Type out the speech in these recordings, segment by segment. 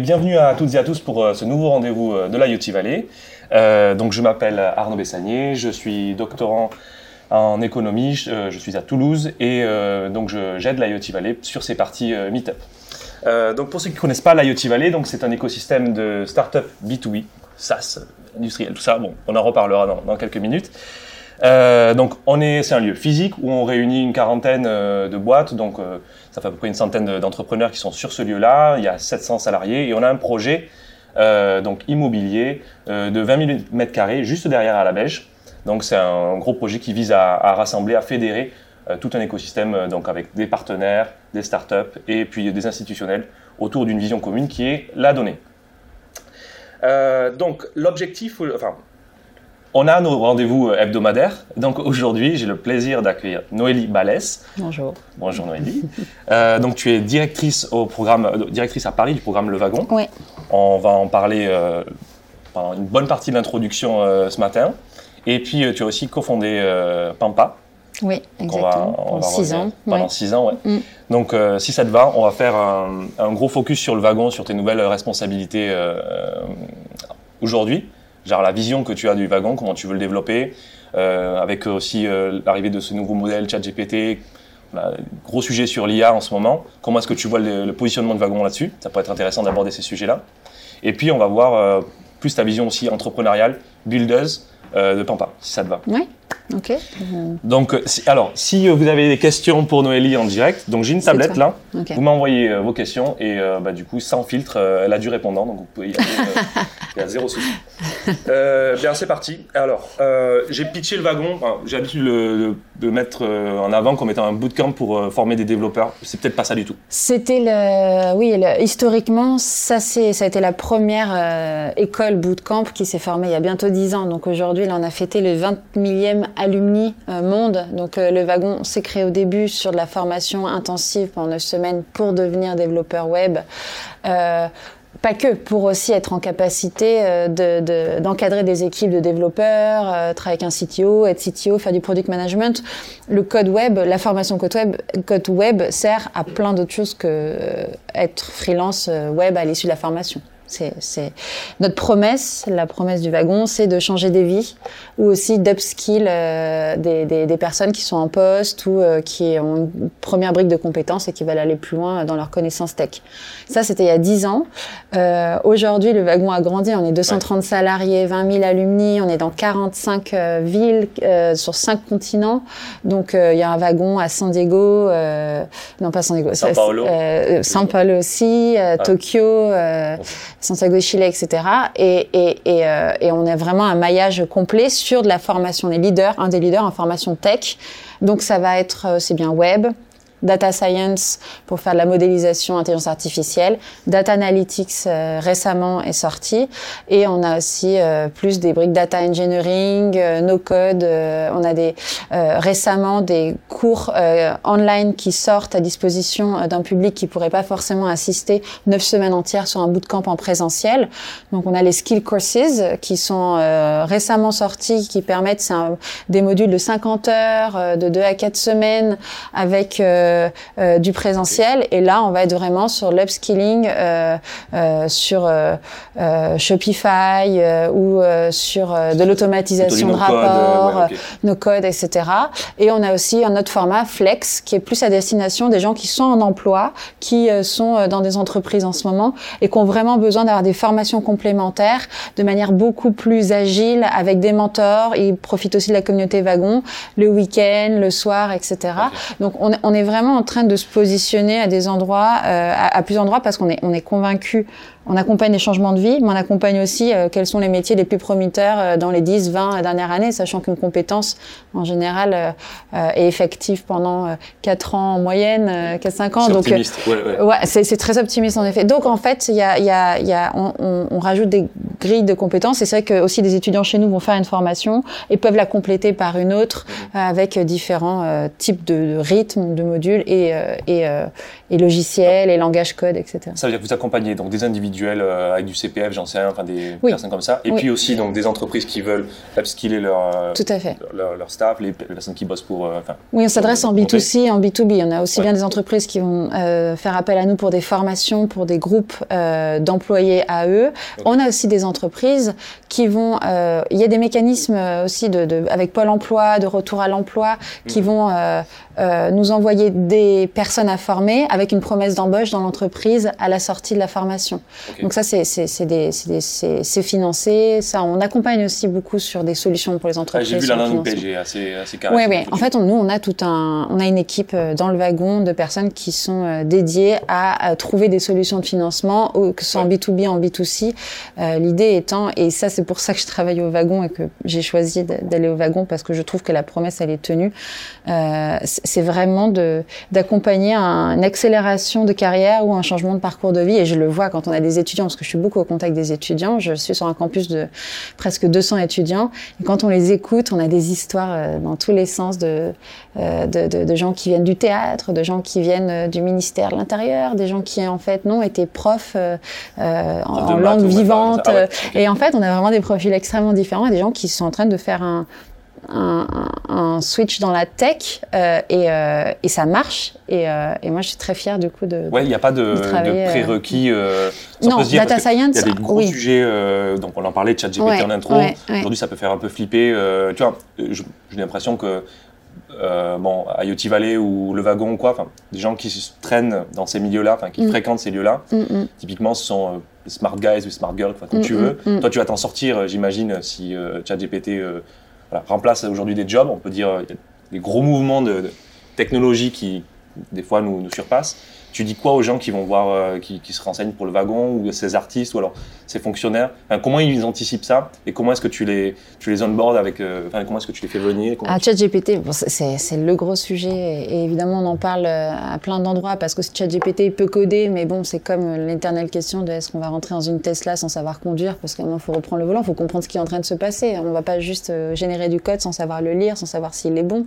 bienvenue à toutes et à tous pour euh, ce nouveau rendez-vous euh, de l'IoT Valley. Euh, donc je m'appelle Arnaud Bessanier, je suis doctorant en économie, je, suis à Toulouse et donc j'aide l'IoT Valley sur ses parties Meetup. donc pour ceux qui ne connaissent pas l'IoT Valley, c'est un écosystème de start-up B2B, SaaS, industriel, tout ça. Bon, on en reparlera dans, quelques minutes. Donc on est, c'est un lieu physique où on réunit une quarantaine de boîtes, donc ça fait à peu près une centaine d'entrepreneurs qui sont sur ce lieu-là. Il y a 700 salariés et on a un projet euh, donc immobilier euh, de 20 000 mètres carrés juste derrière à la Beige. Donc c'est un gros projet qui vise à, rassembler, à fédérer euh, tout un écosystème donc avec des partenaires, des startups et puis des institutionnels autour d'une vision commune qui est la donnée. donc l'objectif, enfin on a nos rendez-vous euh, hebdomadaires. Donc aujourd'hui, j'ai le plaisir d'accueillir Noélie Balès. Bonjour. Bonjour Noélie. Euh, donc tu es directrice au programme, euh, directrice à Paris du programme Le Wagon. Oui. On va en parler pendant une bonne partie de l'introduction ce matin. Et puis tu as aussi cofondé Pampa. Oui, exactement. pendant six ans. Pendant six ans, ouais. Mm. Donc, si ça te va, on va faire un, un, gros focus sur le wagon, sur tes nouvelles responsabilités aujourd'hui genre la vision que tu as du wagon, comment tu veux le développer, euh, avec aussi euh, l'arrivée de ce nouveau modèle ChatGPT, gros sujet sur l'IA en ce moment. Comment est-ce que tu vois le, positionnement du wagon là-dessus? Ça pourrait être intéressant d'aborder ces sujets-là. Et puis on va voir euh, plus ta vision aussi entrepreneuriale, builders de Pampa, si ça te va. Oui. Ok. Donc, alors, si vous avez des questions pour Noélie en direct, donc j'ai une tablette là. Vous m'envoyez euh, vos questions et euh, bah, du coup, sans filtre, euh, elle a du répondant, donc vous pouvez y aller. il y a zéro souci. bien, c'est parti. Alors, j'ai pitché le wagon. j'ai l'habitude de, de, mettre en avant comme étant un bootcamp pour former des développeurs. C'est peut-être pas ça du tout. C'était le, oui, historiquement, ça c'est, ça a été la première école bootcamp qui s'est formée il y a bientôt 10 ans. Donc aujourd'hui, là, on a fêté le 20 millième alumni euh, monde. Donc euh, le wagon s'est créé au début sur de la formation intensive pendant 9 semaines pour devenir développeur web. Euh, pas que, pour aussi être en capacité d'encadrer des équipes de développeurs, travailler avec un CTO, être CTO, faire du product management. Le code web, la formation code web, code web sert à plein d'autres choses que être freelance web à l'issue de la formation. C'est notre promesse, la promesse du wagon, c'est de changer des vies ou aussi d'upskill euh, des, des, des, personnes qui sont en poste ou euh, qui ont une première brique de compétences et qui veulent aller plus loin dans leurs connaissances tech. Ça, c'était il y a 10 ans. Euh, Aujourd'hui, le wagon a grandi. On est 230 salariés, 20 000 alumni. On est dans 45 euh, villes sur 5 continents. Donc, il y a un wagon à San Diego, non pas San Diego, San Paulo, San Paulo aussi, Tokyo. Santiago de etc. Et, et, euh, et, on a vraiment un maillage complet sur de la formation des leaders, un des leaders en formation tech. Donc ça va être, euh, c'est bien web, data science pour faire de la modélisation intelligence artificielle, data analytics euh, récemment est sorti et on a aussi euh, plus des briques data engineering, euh, no code, on a des récemment des cours online qui sortent à disposition d'un public qui pourrait pas forcément assister neuf semaines entières sur un bootcamp en présentiel. Donc on a les skill courses qui sont récemment sortis qui permettent des modules de 50 heures de 2 à 4 semaines avec euh, euh, du présentiel. Et là, on va être vraiment sur l'upskilling, euh, sur Shopify ou sur de l'automatisation de rapports, nos codes, etc. Et on a aussi un autre format Flex qui est plus à destination des gens qui sont en emploi, qui sont dans des entreprises en ce moment et qui ont vraiment besoin d'avoir des formations complémentaires de manière beaucoup plus agile avec des mentors. Ils profitent aussi de la communauté wagon le week-end, le soir, etc. Donc on, on est vraiment vraiment en train de se positionner à des endroits, euh, à, plusieurs endroits, parce qu'on est, on est convaincu on accompagne les changements de vie, mais on accompagne aussi euh, quels sont les métiers les plus prometteurs euh, dans les 10, 20 dernières années, sachant qu'une compétence, en général, euh, est effective pendant 4 ans en moyenne, 4-5 ans. C'est Donc, optimiste. Ouais, ouais. ouais, c'est très optimiste en effet. Donc en fait, il y a, y a, y a, on, on, on, rajoute des grilles de compétences. Et c'est vrai que aussi des étudiants chez nous vont faire une formation et peuvent la compléter par une autre mmh. avec différents types de, de, rythmes, de modules et, et, et logiciels et langage code, etc. Ça veut dire que vous accompagnez donc des individuels euh, avec du CPF, j'en sais rien, enfin des oui. personnes comme ça, et oui. puis aussi donc des entreprises qui veulent upskiller leur Tout à fait. leur, leur staff, les, personnes qui bossent pour. Euh, oui, on s'adresse en B2C, en B2B. On a aussi ouais. bien des entreprises qui vont euh, faire appel à nous pour des formations, pour des groupes euh, d'employés à eux. Okay. On a aussi des entreprises qui vont. Euh, il y a des mécanismes aussi de, de, avec Pôle Emploi, de retour à l'emploi, qui mmh. vont euh, nous envoyer des personnes à former avec une promesse d'embauche dans l'entreprise à la sortie de la formation. Okay. Donc ça, c'est financé. Ça, on accompagne aussi beaucoup sur des solutions pour les entreprises. Ah, J'ai vu la landing page, assez, assez carré. Oui, oui. En fait, on, nous, on a tout un, on a une équipe euh, dans le wagon de personnes qui sont euh, dédiées à, à trouver des solutions de financement, que ce soit ouais. en B2B, en B2C. Euh, L'idée étant, et ça, c'est pour ça que je travaille au wagon et que j'ai choisi d'aller au wagon parce que je trouve que la promesse, elle est tenue. Euh, c'est vraiment d'accompagner un, une accélération de carrière ou un changement de parcours de vie. Et je le vois quand on a des étudiants, parce que je suis beaucoup au contact des étudiants. Je suis sur un campus de presque 200 étudiants. Et quand on les écoute, on a des histoires euh, dans tous les sens de, euh, de, de, de, gens qui viennent du théâtre, de gens qui viennent euh, du ministère de l'Intérieur, des gens qui, en fait, non, étaient profs euh, en, en langue vivante. Ah ouais, okay. Et en fait, on a vraiment des profils extrêmement différents et des gens qui sont en train de faire un, un, un, switch dans la tech euh, et, euh, et, ça marche. Et, euh, et, moi, je suis très fière du coup de. Ouais, il n'y a pas de, de, de prérequis. non, data science. Il y a des gros oui. sujets. donc, on en parlait de ChatGPT ouais, en intro. Ouais, Aujourd'hui, ça peut faire un peu flipper. tu vois, j'ai l'impression que. bon, IoT Valley ou le wagon, quoi, enfin, des gens qui se traînent dans ces milieux-là, enfin, qui mm. fréquentent ces lieux-là, mm -hmm. typiquement, ce sont smart guys ou smart girls, comme mm tu veux. Mm, Toi, tu vas t'en sortir, j'imagine, si ChatGPT remplace aujourd'hui des jobs. On peut dire a des gros mouvements de, technologie qui, des fois, nous surpassent. Tu dis quoi aux gens qui vont voir, euh, qui, qui, se renseignent pour le wagon, ou ces artistes, ou alors ces fonctionnaires? Enfin, Comment ils anticipent ça? Et comment est-ce que tu les, tu les onboards avec, euh, enfin, comment est-ce que tu les fais venir? Ah, ChatGPT, bon, c'est le gros sujet, et évidemment, on en parle euh, à plein d'endroits, parce que ChatGPT peut coder, mais bon, c'est comme l'éternelle question de est-ce qu'on va rentrer dans une Tesla sans savoir conduire, parce qu'il faut reprendre le volant, il faut comprendre ce qui est en train de se passer. On ne va pas juste générer du code sans savoir le lire, sans savoir s'il est bon.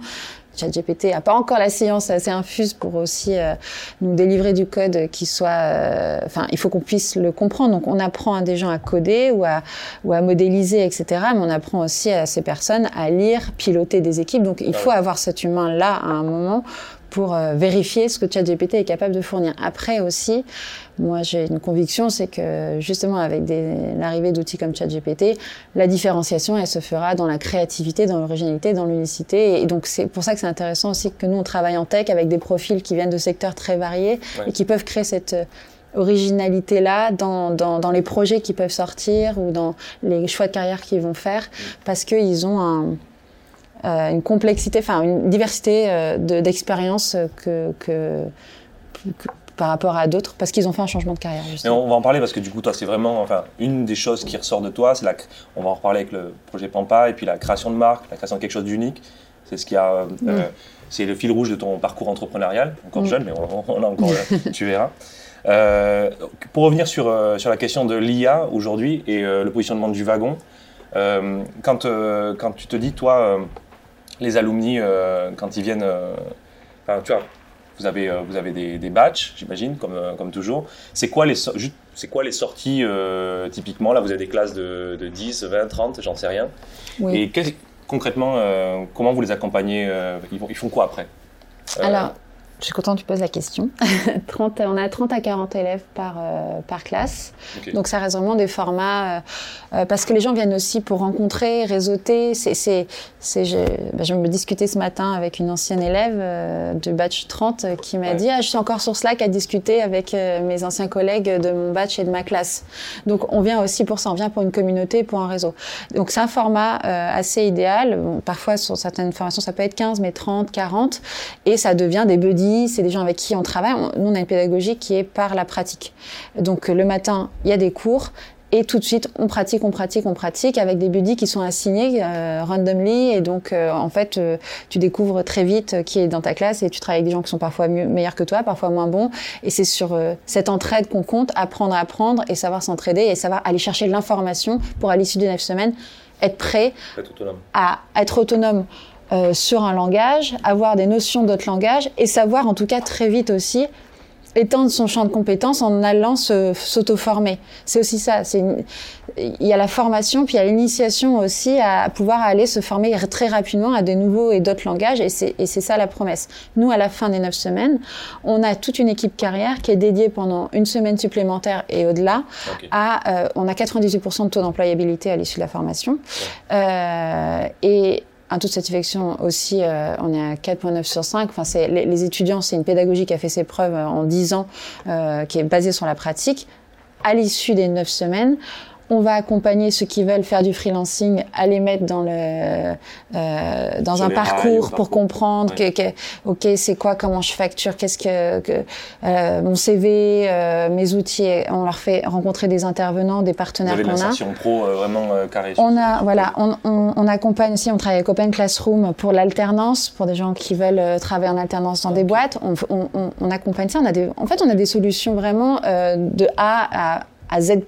ChatGPT n'a pas encore la science assez infuse pour aussi euh, nous délivrer du code qui soit. Euh, enfin, il faut qu'on puisse le comprendre. Donc, on apprend à des gens à coder ou à, ou à modéliser, etc. Mais on apprend aussi à ces personnes à lire, piloter des équipes. Donc, il faut avoir cet humain-là à un moment pour euh, vérifier ce que ChatGPT est capable de fournir. Après aussi, moi j'ai une conviction, c'est que justement avec l'arrivée d'outils comme ChatGPT, la différenciation elle se fera dans la créativité, dans l'originalité, dans l'unicité. Et donc c'est pour ça que c'est intéressant aussi que nous on travaille en tech avec des profils qui viennent de secteurs très variés ouais. et qui peuvent créer cette euh, originalité là dans, dans, dans, les projets qui peuvent sortir ou dans les choix de carrière qu'ils vont faire parce qu'ils ont un euh, une complexité, enfin une diversité euh, d'expériences de, que, que, que, par rapport à d'autres, parce qu'ils ont fait un changement de carrière. Justement. on va en parler parce que du coup, toi, c'est vraiment, enfin, une des choses qui ressort de toi, c'est la, on va en reparler avec le projet Pampa et puis la création de marque, la création de quelque chose d'unique. C'est ce qui a, euh, c'est le fil rouge de ton parcours entrepreneurial, encore jeune, mais on, on a encore, tu verras. Pour revenir sur, sur la question de l'IA aujourd'hui et le positionnement du wagon, quand, quand tu te dis, toi, les alumni, euh, quand ils viennent, euh, enfin, tu vois, vous avez, euh, vous avez des, des batchs, j'imagine, comme, comme toujours. C'est quoi les, c'est quoi les sorties typiquement Là, vous avez des classes de, de 10, 20, 30, j'en sais rien. Oui. Et concrètement, comment vous les accompagnez ils, ils, font quoi après? Alors, je suis contente que tu poses la question. 30, on a 30 à 40 élèves par, euh, par classe. Okay. Donc ça reste vraiment des formats... Euh, euh, parce que les gens viennent aussi pour rencontrer, réseauter. C'est, je, bah, je me discutais ce matin avec une ancienne élève euh, du batch 30 qui m'a ouais. dit ah, « Je suis encore sur Slack à discuter avec euh, mes anciens collègues de mon batch et de ma classe. » Donc on vient aussi pour ça. On vient pour une communauté, pour un réseau. Donc c'est un format assez idéal. Bon, parfois, sur certaines formations, ça peut être 15, mais 30, 40. Et ça devient des buddies c'est des gens avec qui on travaille. nous, on a une pédagogie qui est par la pratique. Donc le matin, il y a des cours. Et tout de suite, on pratique, on pratique, on pratique avec des buddies qui sont assignés euh, randomly. Et donc, euh, en fait, euh, tu découvres très vite qui est dans ta classe et tu travailles avec des gens qui sont parfois mieux, meilleurs que toi, parfois moins bons. Et c'est sur cette entraide qu'on compte, apprendre à apprendre et savoir s'entraider et savoir aller chercher l'information pour, à l'issue des neuf semaines, être prêt à être autonome. Sur un langage, avoir des notions d'autres langages et savoir en tout cas très vite aussi étendre son champ de compétences en allant s'auto-former. C'est aussi ça. Il y a la formation, puis il y a l'initiation aussi à pouvoir aller se former très rapidement à des nouveaux et d'autres langages, et c'est ça la promesse. Nous, à la fin des neuf semaines, on a toute une équipe carrière qui est dédiée pendant une semaine supplémentaire et au-delà à, euh, on a 98% de taux d'employabilité à l'issue de la formation. Euh, et un taux de satisfaction aussi, euh, on est à 4,9 sur 5. Enfin, c'est, les, étudiants, c'est une pédagogie qui a fait ses preuves euh, en 10 ans, euh, qui est basée sur la pratique. À l'issue des 9 semaines, on va accompagner ceux qui veulent faire du freelancing à les mettre dans le euh, dans un parcours pour comprendre que, que, ok c'est quoi comment je facture qu'est-ce que, que euh, mon CV euh, mes outils on leur fait rencontrer des intervenants des partenaires qu'on a. pro euh, vraiment euh, carré on a voilà on, on, on, accompagne aussi on travaille avec Open Classroom pour l'alternance pour des gens qui veulent travailler en alternance dans des boîtes. On, on, accompagne ça. On a des en fait on a des solutions vraiment de A à à Z++.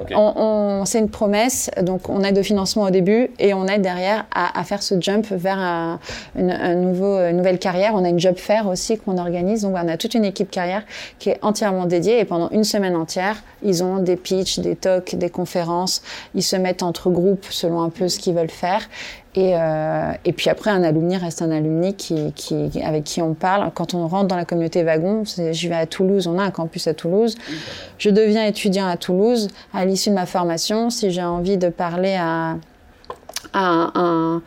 Okay. on, on, c'est une promesse, donc on aide au financement au début et on aide derrière à, à faire ce jump vers un, une, un nouveau, une nouvelle carrière. On a une job fair aussi qu'on organise, donc on a toute une équipe carrière qui est entièrement dédiée et pendant une semaine entière, ils ont des pitchs, des talks, des conférences, ils se mettent entre groupes selon un peu ce qu'ils veulent faire et, euh, et, puis après, un alumni reste un alumni qui, qui, avec qui on parle. Quand on rentre dans la communauté wagon, je vais à Toulouse, on a un campus à Toulouse. Je deviens étudiant à Toulouse. À l'issue de ma formation, si j'ai envie de parler à, à un,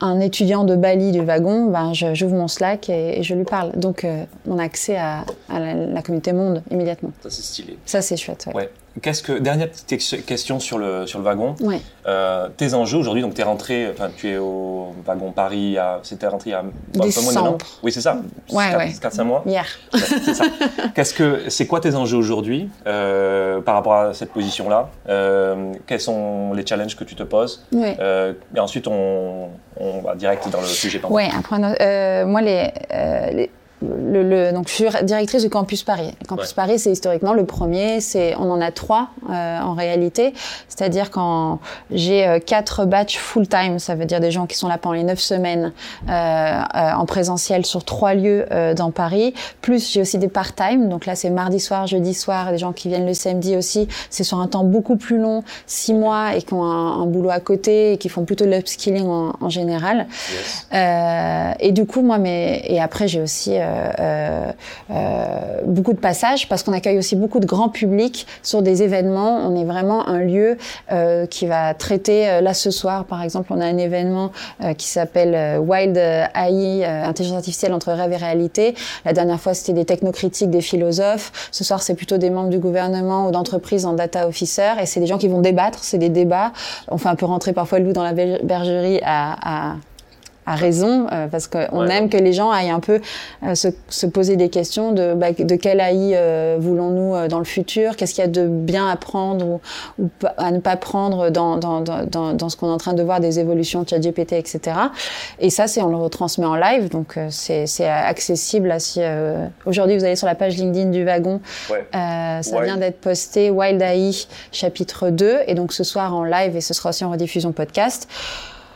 un, étudiant de Bali du wagon, ben j'ouvre mon Slack et, et, je lui parle. Donc, euh, on a accès à, à la, la, communauté monde immédiatement. Ça, c'est stylé. Ça, c'est chouette. Ouais. ouais. Qu'est-ce que dernière petite question sur le sur le wagon. Ouais. Euh, tes enjeux aujourd'hui, donc tu es rentré, enfin tu es au wagon Paris, c'était rentré il y a un peu moins an. Oui, c'est ça. Ouais, 4, ouais. 4 5 mois. Hier. c'est ça. Qu'est-ce que c'est quoi tes enjeux aujourd'hui euh, par rapport à cette position-là euh, Quels sont les challenges que tu te poses ouais. Et ensuite on, on va direct dans le sujet. Oui, après euh, moi les, les le, le, donc je suis directrice du campus Paris. Le campus ouais. Paris, c'est historiquement le premier. C'est on en a trois euh, en réalité. C'est-à-dire quand j'ai euh, quatre batchs full time, ça veut dire des gens qui sont là pendant les neuf semaines euh, euh en présentiel sur trois lieux euh, dans Paris. Plus j'ai aussi des part time. Donc là, c'est mardi soir, jeudi soir, des gens qui viennent le samedi aussi. C'est sur un temps beaucoup plus long, six mois, et qui ont un, un boulot à côté et qui font plutôt de l'upskilling en, en, général. Yes. Euh, et du coup, moi, mais et après j'ai aussi beaucoup de passages parce qu'on accueille aussi beaucoup de grands publics sur des événements. On est vraiment un lieu euh, qui va traiter. là ce soir, par exemple, on a un événement qui s'appelle Wild AI, intelligence artificielle entre rêve et réalité. La dernière fois, c'était des technocritiques, des philosophes. Ce soir, c'est plutôt des membres du gouvernement ou d'entreprises en data officer. Et c'est des gens qui vont débattre. C'est des débats. On fait un peu rentrer parfois le loup dans la bergerie à, à à raison, euh, parce qu'on ouais. aime que les gens aillent un peu euh, se, se, poser des questions de, bah, de quel AI euh, voulons-nous euh, dans le futur, qu'est-ce qu'il y a de bien à prendre ou, ou, à ne pas prendre dans, dans, dans, dans ce qu'on est en train de voir des évolutions de ChatGPT, etc. Et ça, c'est on le retransmet en live, donc c'est accessible. Là, si aujourd'hui vous allez sur la page LinkedIn du wagon, ouais. ça Wild. vient d'être posté, Wild AI chapitre 2, et donc ce soir en live et ce sera aussi en rediffusion podcast.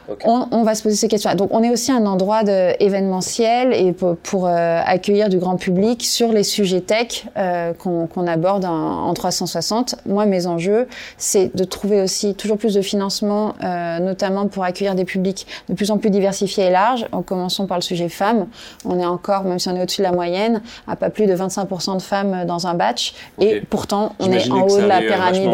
Okay. On, on, va se poser ces questions. Donc, on est aussi un endroit de, événementiel et pour, pour euh, accueillir du grand public sur les sujets tech euh, qu'on qu aborde en, en, 360. Moi, mes enjeux, c'est de trouver aussi toujours plus de financement, euh, notamment pour accueillir des publics de plus en plus diversifiés et larges. En commençant par le sujet femmes. On est encore, même si on est au-dessus de la moyenne, à pas plus de 25% de femmes dans un batch. Okay. Et pourtant, on est en haut de la pyramide.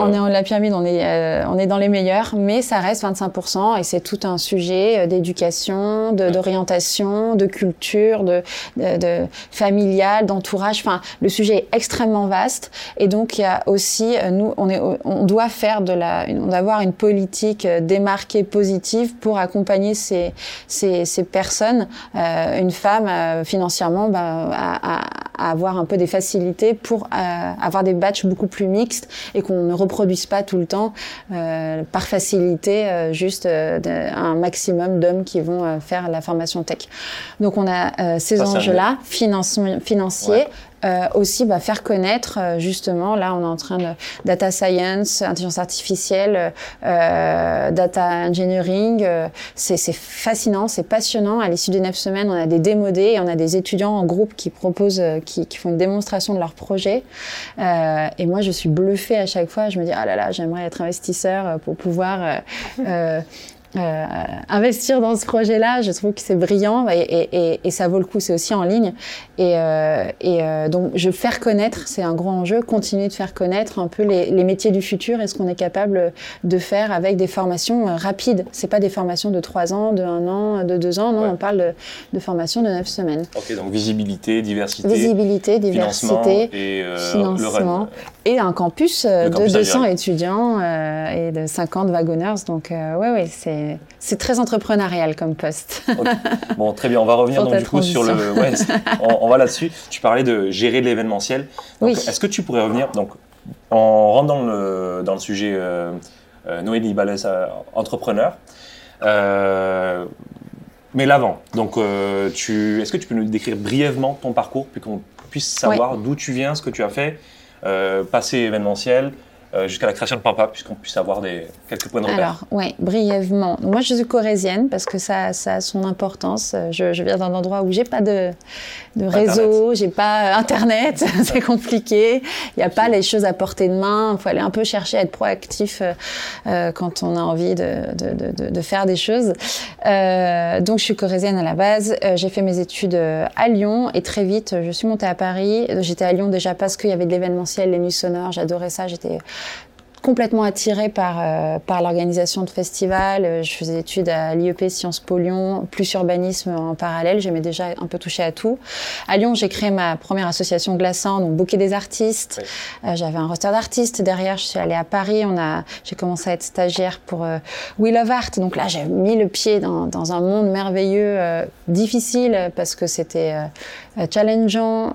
On est en haut de la pyramide, on est, euh, on est dans les meilleurs, mais ça reste 25% 100%, et c'est tout un sujet d'éducation, d'orientation, de, culture, de, de, de familial, d'entourage. Enfin, le sujet est extrêmement vaste, et donc il y a aussi, nous, on, est, on doit faire de la, on doit avoir une politique démarquée positive pour accompagner ces, ces, ces personnes. Euh, une femme, financièrement, bah, à, à, avoir un peu des facilités pour avoir des batchs beaucoup plus mixtes et qu'on ne reproduise pas tout le temps euh, par facilité euh, juste euh, un maximum d'hommes qui vont faire la formation tech. Donc on a ces enjeux-là financiers. Euh, aussi bah, faire connaître euh, justement là on est en train de data science intelligence artificielle euh, data engineering c'est fascinant c'est passionnant. À l'issue des neuf semaines on a des démodés et on a des étudiants en groupe qui proposent qui, qui font une démonstration de leur projet. Et moi je suis bluffée à chaque fois. Je me dis ah là là j'aimerais être investisseur pour pouvoir euh, investir dans ce projet-là, je trouve que c'est brillant et, et, et, ça vaut le coup. C'est aussi en ligne et, euh, et euh, donc je faire connaître, c'est un grand enjeu. Continuer de faire connaître un peu les, les métiers du futur et ce qu'on est capable de faire avec des formations euh, rapides. C'est pas des formations de trois ans, de un an, de deux ans. Non, on parle de, de formations de neuf semaines. Ok, donc visibilité, diversité, visibilité, diversité, et financement et un campus de 200 étudiants et de 50 wagonneurs. Donc ouais, ouais, c'est c'est très entrepreneurial comme poste. Bon, très bien. On va revenir donc du coup sur le. Ouais, on, va là-dessus. Tu parlais de gérer l'événementiel. Oui. Est-ce que tu pourrais revenir donc on rentre dans le dans le sujet euh, euh euh, entrepreneur. Euh, mais l'avant. Donc, tu, est-ce que tu peux nous décrire brièvement ton parcours, puis qu'on puisse savoir d'où tu viens, ce que tu as fait, passé événementiel, euh, jusqu'à la création de Pampa, puisqu'on puisse avoir des, quelques points de repère. Alors, oui, brièvement. Moi, je suis corésienne parce que ça, ça a son importance. Je, je viens d'un endroit où j'ai pas de, de réseau, j'ai pas Internet, c'est compliqué. Il n'y a pas les choses à portée de main. Il faut aller un peu chercher à être proactif euh, euh, quand on a envie de, de, de, de faire des choses. Euh, donc, je suis corésienne à la base. Euh, j'ai fait mes études à Lyon et très vite, je suis montée à Paris. J'étais à Lyon déjà parce qu'il y avait de l'événementiel, les nuits sonores. J'adorais ça. J'étais complètement attirée par, euh, par l'organisation de festivals. Euh, je faisais des études à l'IEP Sciences Po Lyon, plus urbanisme en parallèle. J'aimais déjà un peu toucher à tout. À Lyon, j'ai créé ma première association glaçant, donc bouquet des artistes. Euh, j'avais un roster d'artistes derrière. Je suis allée à Paris. On a, j'ai commencé à être stagiaire pour We Love Art. Donc là, j'ai mis le pied dans, dans un monde merveilleux, difficile parce que c'était challengeant,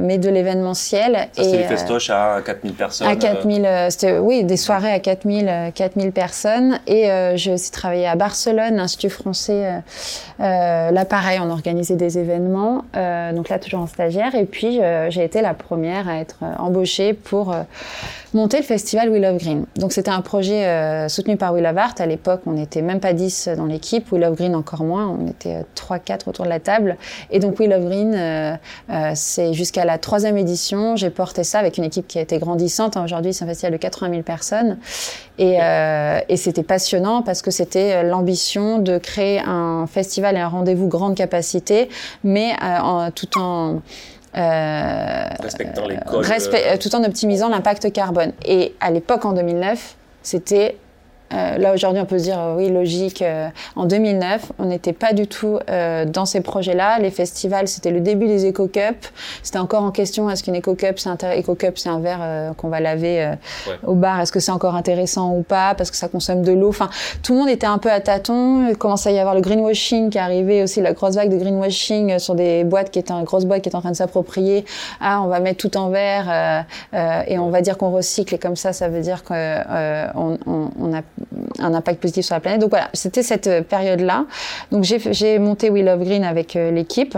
mais de l'événementiel. C'était des festoches à 4000 personnes. À 4000, c'était, oui, des soirées à 4000, 4000 euh, personnes. Et euh, j'ai aussi travaillé à Barcelone, Institut français. Euh, là, pareil, on organisait des événements. donc là, toujours en stagiaire. Et puis, j'ai été la première à être embauchée pour monter le festival We Love Green. Donc c'était un projet euh, soutenu par We Love Art. À l'époque, on n'était même pas 10 dans l'équipe, We Love Green encore moins, on était 3-4 autour de la table. Et donc We Love Green, euh, euh, c'est jusqu'à la troisième édition, j'ai porté ça avec une équipe qui a été grandissante. Aujourd'hui, c'est un festival de 80 000 personnes. Et, et c'était passionnant parce que c'était l'ambition de créer un festival et un rendez-vous grande capacité, mais en, tout en euh, Respectant les codes. Euh, tout en optimisant l'impact carbone. Et à l'époque, en 2009, c'était euh, là aujourd'hui, on peut se dire euh, oui, logique. Euh, en 2009, on n'était pas du tout dans ces projets-là. Les festivals, c'était le début des Eco Cup. C'était encore en question est-ce qu'une Eco Cup, c'est un Eco Cup, c'est un verre qu'on va laver au bar? Est-ce que c'est encore intéressant ou pas? Parce que ça consomme de l'eau. Enfin, tout le monde était un peu à tâtons. Il commençait à y avoir le greenwashing qui arrivait aussi, la grosse vague de greenwashing sur des boîtes qui étaient une grosse boîte qui est en train de s'approprier. Ah, on va mettre tout en verre et on va dire qu'on recycle et comme ça, ça veut dire qu'on on, on a un impact positif sur la planète. Donc voilà, c'était cette euh, période-là. Donc j'ai monté We Love Green avec euh, l'équipe.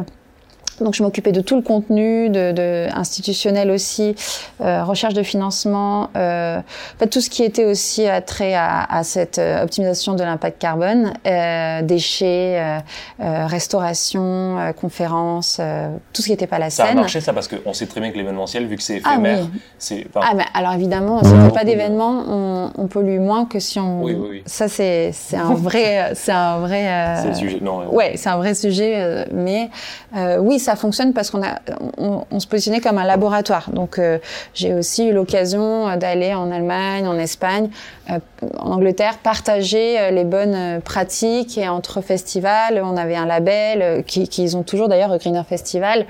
Donc je m'occupais de tout le contenu, de, de institutionnel aussi, euh, recherche de financement, euh, fait, tout ce qui était aussi attrait à, à cette euh, optimisation de l'impact carbone, euh, déchets, euh, euh restauration, conférences, tout ce qui n'était pas la scène. Ça a marché ça parce qu'on sait très bien que l'événementiel, vu que c'est ah éphémère, ah, oui. ah mais alors évidemment, si on fait pas d'événement, on, on, pollue moins que si on. Oui, oui, oui. Ça c'est c'est un vrai c'est un vrai. c'est sujet non. Ouais, c'est un vrai sujet, mais oui ça fonctionne parce qu'on a, on, se positionnait comme un laboratoire. Donc, euh, j'ai aussi eu l'occasion d'aller en Allemagne, en Espagne, euh, en Angleterre, partager euh, les bonnes pratiques et entre festivals, on avait un label qu'ils qui ont toujours d'ailleurs, Greener Festival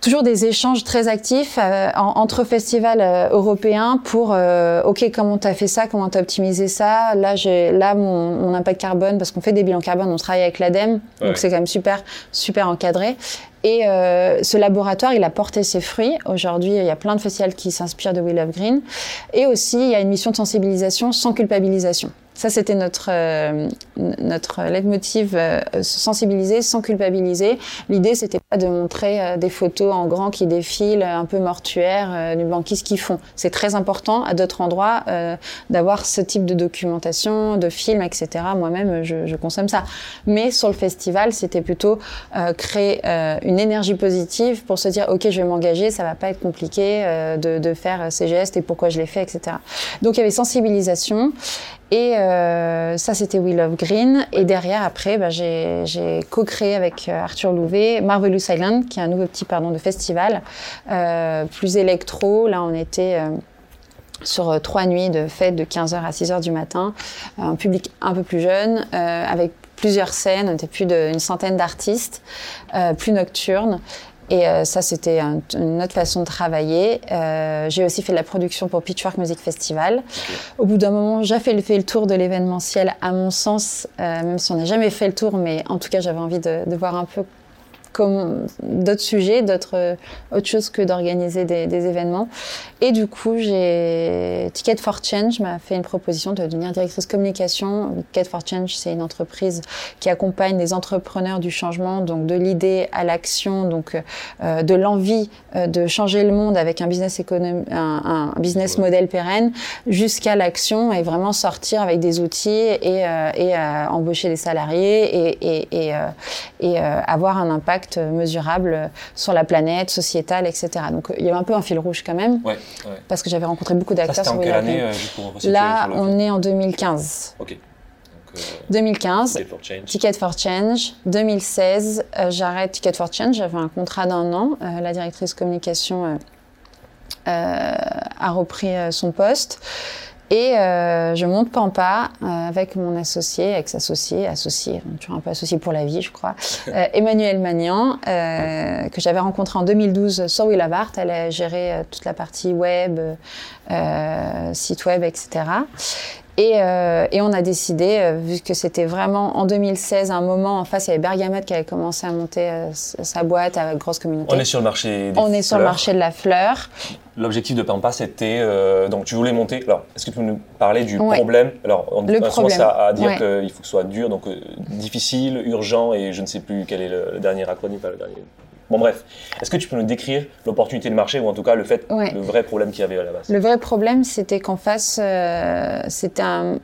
toujours des échanges très actifs euh, entre festivals euh, européens pour euh, ok comment t'as fait ça comment t'as optimisé ça? Là j'ai là mon, mon, impact carbone parce qu'on fait des bilans carbone on travaille avec l'ADEME donc c'est quand même super super encadré. Et ce laboratoire il a porté ses fruits. Aujourd'hui il y a plein de festivals qui s'inspirent de We Love Green. Et aussi il y a une mission de sensibilisation sans culpabilisation ça, c'était notre euh, notre leitmotiv, euh, sensibiliser sans culpabiliser. L'idée, c'était pas de montrer euh, des photos en grand qui défilent, un peu mortuaires, du banquise qu'ils font? C'est très important à d'autres endroits d'avoir ce type de documentation, de films, etc. Moi-même, je, je, consomme ça. Mais sur le festival, c'était plutôt créer une énergie positive pour se dire, ok, je vais m'engager, ça va pas être compliqué de, de faire ces gestes et pourquoi je les fais, etc. Donc il y avait sensibilisation et euh, ça, c'était We Love Green. Et derrière, après, bah, j'ai co-créé avec euh, Arthur Louvet Marvelous Island, qui est un nouveau petit pardon, de festival, euh, plus électro. Là, on était euh, sur euh, trois nuits de fête de 15h à 6h du matin, un public un peu plus jeune, avec plusieurs scènes, on était plus d'une centaine d'artistes, plus nocturnes. Et euh, ça, c'était une autre façon de travailler. Euh, j'ai aussi fait de la production pour Pitchfork Music Festival. Au bout d'un moment, j'ai fait, fait, le tour de l'événementiel, à mon sens, euh, même si on n'a jamais fait le tour, mais en tout cas, j'avais envie de, de, voir un peu d'autres sujets, d'autres euh, autre chose que d'organiser des, des, événements. Et du coup, j'ai Ticket for Change m'a fait une proposition de devenir directrice communication. Ticket for Change, c'est une entreprise qui accompagne les entrepreneurs du changement, donc de l'idée à l'action, donc euh, de l'envie euh, de changer le monde avec un business économique, un, un, business model pérenne, jusqu'à l'action et vraiment sortir avec des outils et, euh, et embaucher des salariés et, et, et, et avoir un impact mesurable sur la planète, sociétale, etc. Donc il y a un peu un fil rouge quand même, ouais, parce que j'avais rencontré beaucoup d'acteurs. sur en quelle année euh, Là, on est en 2015. Ok. 2015, Ticket for Change. Ticket for Change. 2016, euh, j'arrête Ticket for Change. J'avais un contrat d'un an. Euh, la directrice communication a repris son poste. Et euh, je monte Pampa euh, avec mon associé, ex-associé, associé, toujours un peu associé pour la vie, je crois, euh, Emmanuel Magnan, euh, que j'avais rencontré en 2012 sur Willavart. Elle a géré euh, toute la partie web, euh, site web, etc. Et, euh, et, on a décidé, euh, vu que c'était vraiment en 2016 un moment, en face il y avait Bergamote qui avait commencé à monter euh, sa boîte avec grosse communauté. On est sur le marché des On est sur le marché de la fleur. L'objectif de Pampa, c'était euh, donc tu voulais monter. Alors, est-ce que tu peux nous parler du ouais. problème? Alors, on, le problème. à, à dire ouais. qu'il faut que ce soit dur, donc difficile, urgent et je ne sais plus quel est le, le dernier acronyme, pas le dernier. Bon bref, est-ce que tu peux nous décrire l'opportunité de marché ou en tout cas le fait, ouais. le vrai problème qu'il y avait à la base? Le vrai problème, c'était qu'en face, euh, c'était un,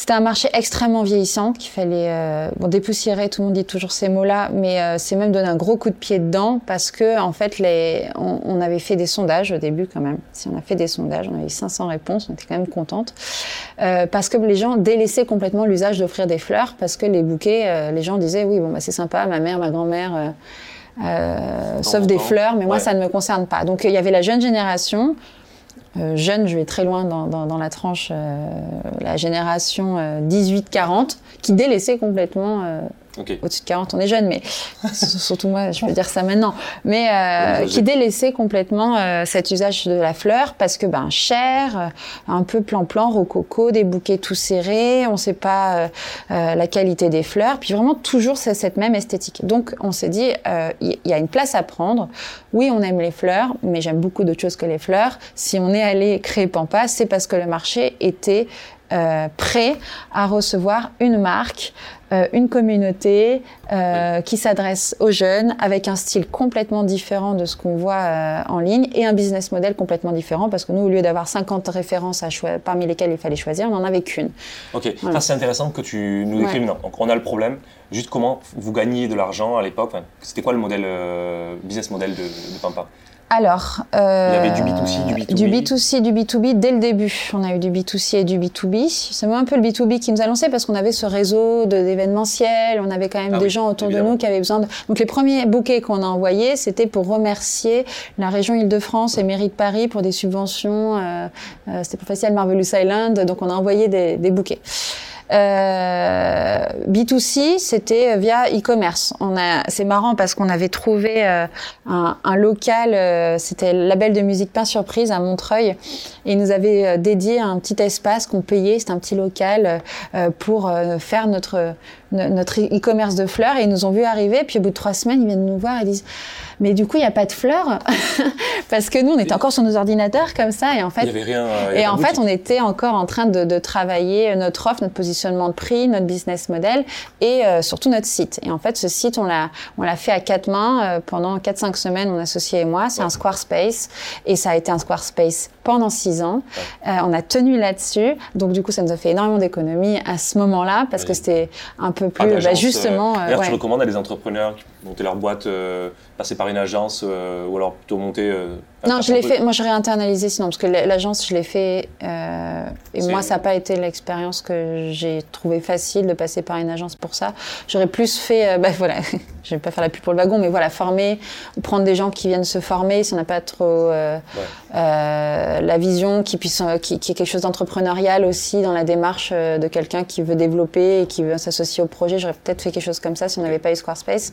c'était un marché extrêmement vieillissant qu'il fallait euh, bon, dépoussiérer. Tout le monde dit toujours ces mots-là, mais euh, c'est même donner un gros coup de pied dedans parce que en fait, les, on, on, avait fait des sondages au début quand même. Si on a fait des sondages, on a eu 500 réponses, on était quand même contente euh, parce que les gens délaissaient complètement l'usage d'offrir des fleurs parce que les bouquets, les gens disaient oui bon bah c'est sympa, ma mère, ma grand-mère euh, sauf des fleurs, mais moi Ouais. ça ne me concerne pas. Donc il y avait la jeune génération, euh, jeune, je vais très loin dans, dans, dans la tranche, euh, la génération euh, 18-40, qui délaissait complètement. Au-dessus de 40, on est jeune, mais surtout moi, je peux dire ça maintenant. Mais euh, qui délaissait complètement euh, cet usage de la fleur parce que ben cher, euh, un peu plan-plan, rococo, des bouquets tout serrés, on sait pas euh, la qualité des fleurs, puis vraiment toujours c'est cette même esthétique. Donc on s'est dit, il y, y a une place à prendre. Oui, on aime les fleurs, mais j'aime beaucoup d'autres choses que les fleurs. Si on est allé créer Pampa, c'est parce que le marché était euh, prêt à recevoir une marque, euh, une communauté euh, qui s'adresse aux jeunes avec un style complètement différent de ce qu'on voit en ligne et un business model complètement différent parce que nous, au lieu d'avoir 50 références à parmi lesquelles il fallait choisir, on n'en avait qu'une. Ok, Voilà. ça c'est intéressant que tu nous décrives Ouais. Donc on a le problème, juste comment vous gagnez de l'argent à l'époque. C'était quoi le modèle, business model de, de Pampa? Alors, euh, il y avait du B2C, du B2B. Du B2C, du B2B dès le début. On a eu du B2C et du B2B. C'est moi un peu le B2B qui nous a lancé parce qu'on avait ce réseau d'événementiel, on avait quand même ah des gens autour de nous qui avaient besoin de. Donc les premiers bouquets qu'on a envoyés, c'était pour remercier la région Île-de-France et mairie de Paris pour des subventions. Euh, euh, c'était pour Facial Marvelous Island, donc on a envoyé des, des bouquets. Euh, B2C, c'était via e-commerce. On a, c'est marrant parce qu'on avait trouvé euh, un, un, local, euh, c'était le label de musique Pain Surprise à Montreuil, et ils nous avait euh, dédié un petit espace qu'on payait, c'était un petit local pour faire notre notre e-commerce de fleurs. Et ils nous ont vu arriver, puis au bout de trois semaines, ils viennent nous voir et disent mais du coup, il n'y a pas de fleurs? Parce que nous, on était encore sur nos ordinateurs comme ça. Et en fait, il y avait rien, et en fait, on était encore en train de, de, travailler notre offre, notre positionnement de prix, notre business model et euh, surtout notre site. Et en fait, ce site, on l'a, on l'a fait à quatre mains euh, pendant quatre cinq semaines. Mon associé et moi, c'est un Squarespace et ça a été un Squarespace pendant six ans. Euh, on a tenu là-dessus, donc du coup, ça nous a fait énormément d'économies à ce moment-là parce que c'était un peu plus, bah, justement. Euh, ouais. tu recommandes à des entrepreneurs monter leur boîte, passer par une agence ou alors plutôt monter non, je l'ai fait. Moi, j'aurais internalisé sinon, parce que l'agence, je l'ai fait. Euh, et moi, ça n'a pas été l'expérience que j'ai trouvé facile de passer par une agence pour ça. J'aurais plus fait. Euh, bah voilà, je vais pas faire la pub pour le wagon, mais voilà, former ou prendre des gens qui viennent se former si on n'a pas trop euh, euh, la vision, qui puisse, euh, qui, qui est quelque chose d'entrepreneurial aussi dans la démarche euh, de quelqu'un qui veut développer et qui veut s'associer au projet. J'aurais peut-être fait quelque chose comme ça si on n'avait pas eu Squarespace.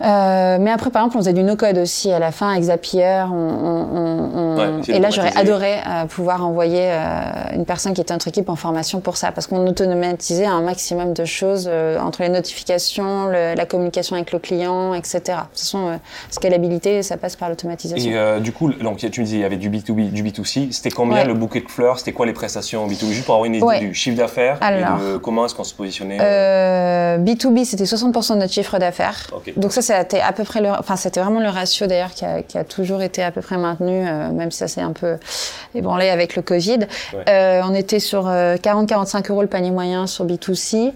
Euh, mais après, par exemple, on faisait du no-code aussi à la fin avec Zapier. On, on, on... Ouais, et là, j'aurais adoré euh, pouvoir envoyer euh, une personne qui était notre équipe en formation pour ça, parce qu'on automatisait un maximum de choses entre les notifications, le, la communication avec le client, etc. De toute façon, scalabilité, ça passe par l'automatisation. Et du coup, donc tu me disais, il y avait du B2B, du B2C. C'était combien ouais. le bouquet de fleurs? C'était quoi les prestations B2B Juste pour avoir une idée ouais. du chiffre d'affaires et de comment est-ce qu'on se positionnait B2B, c'était 60% de notre chiffre d'affaires. Okay. Donc ça, c'était à peu près le, enfin c'était vraiment le ratio d'ailleurs qui a, qui a, toujours été à peu près maintenu, euh, même si ça s'est un peu ébranlé avec le Covid. Ouais. Euh, on était sur 40-45 euros le panier moyen sur B2C.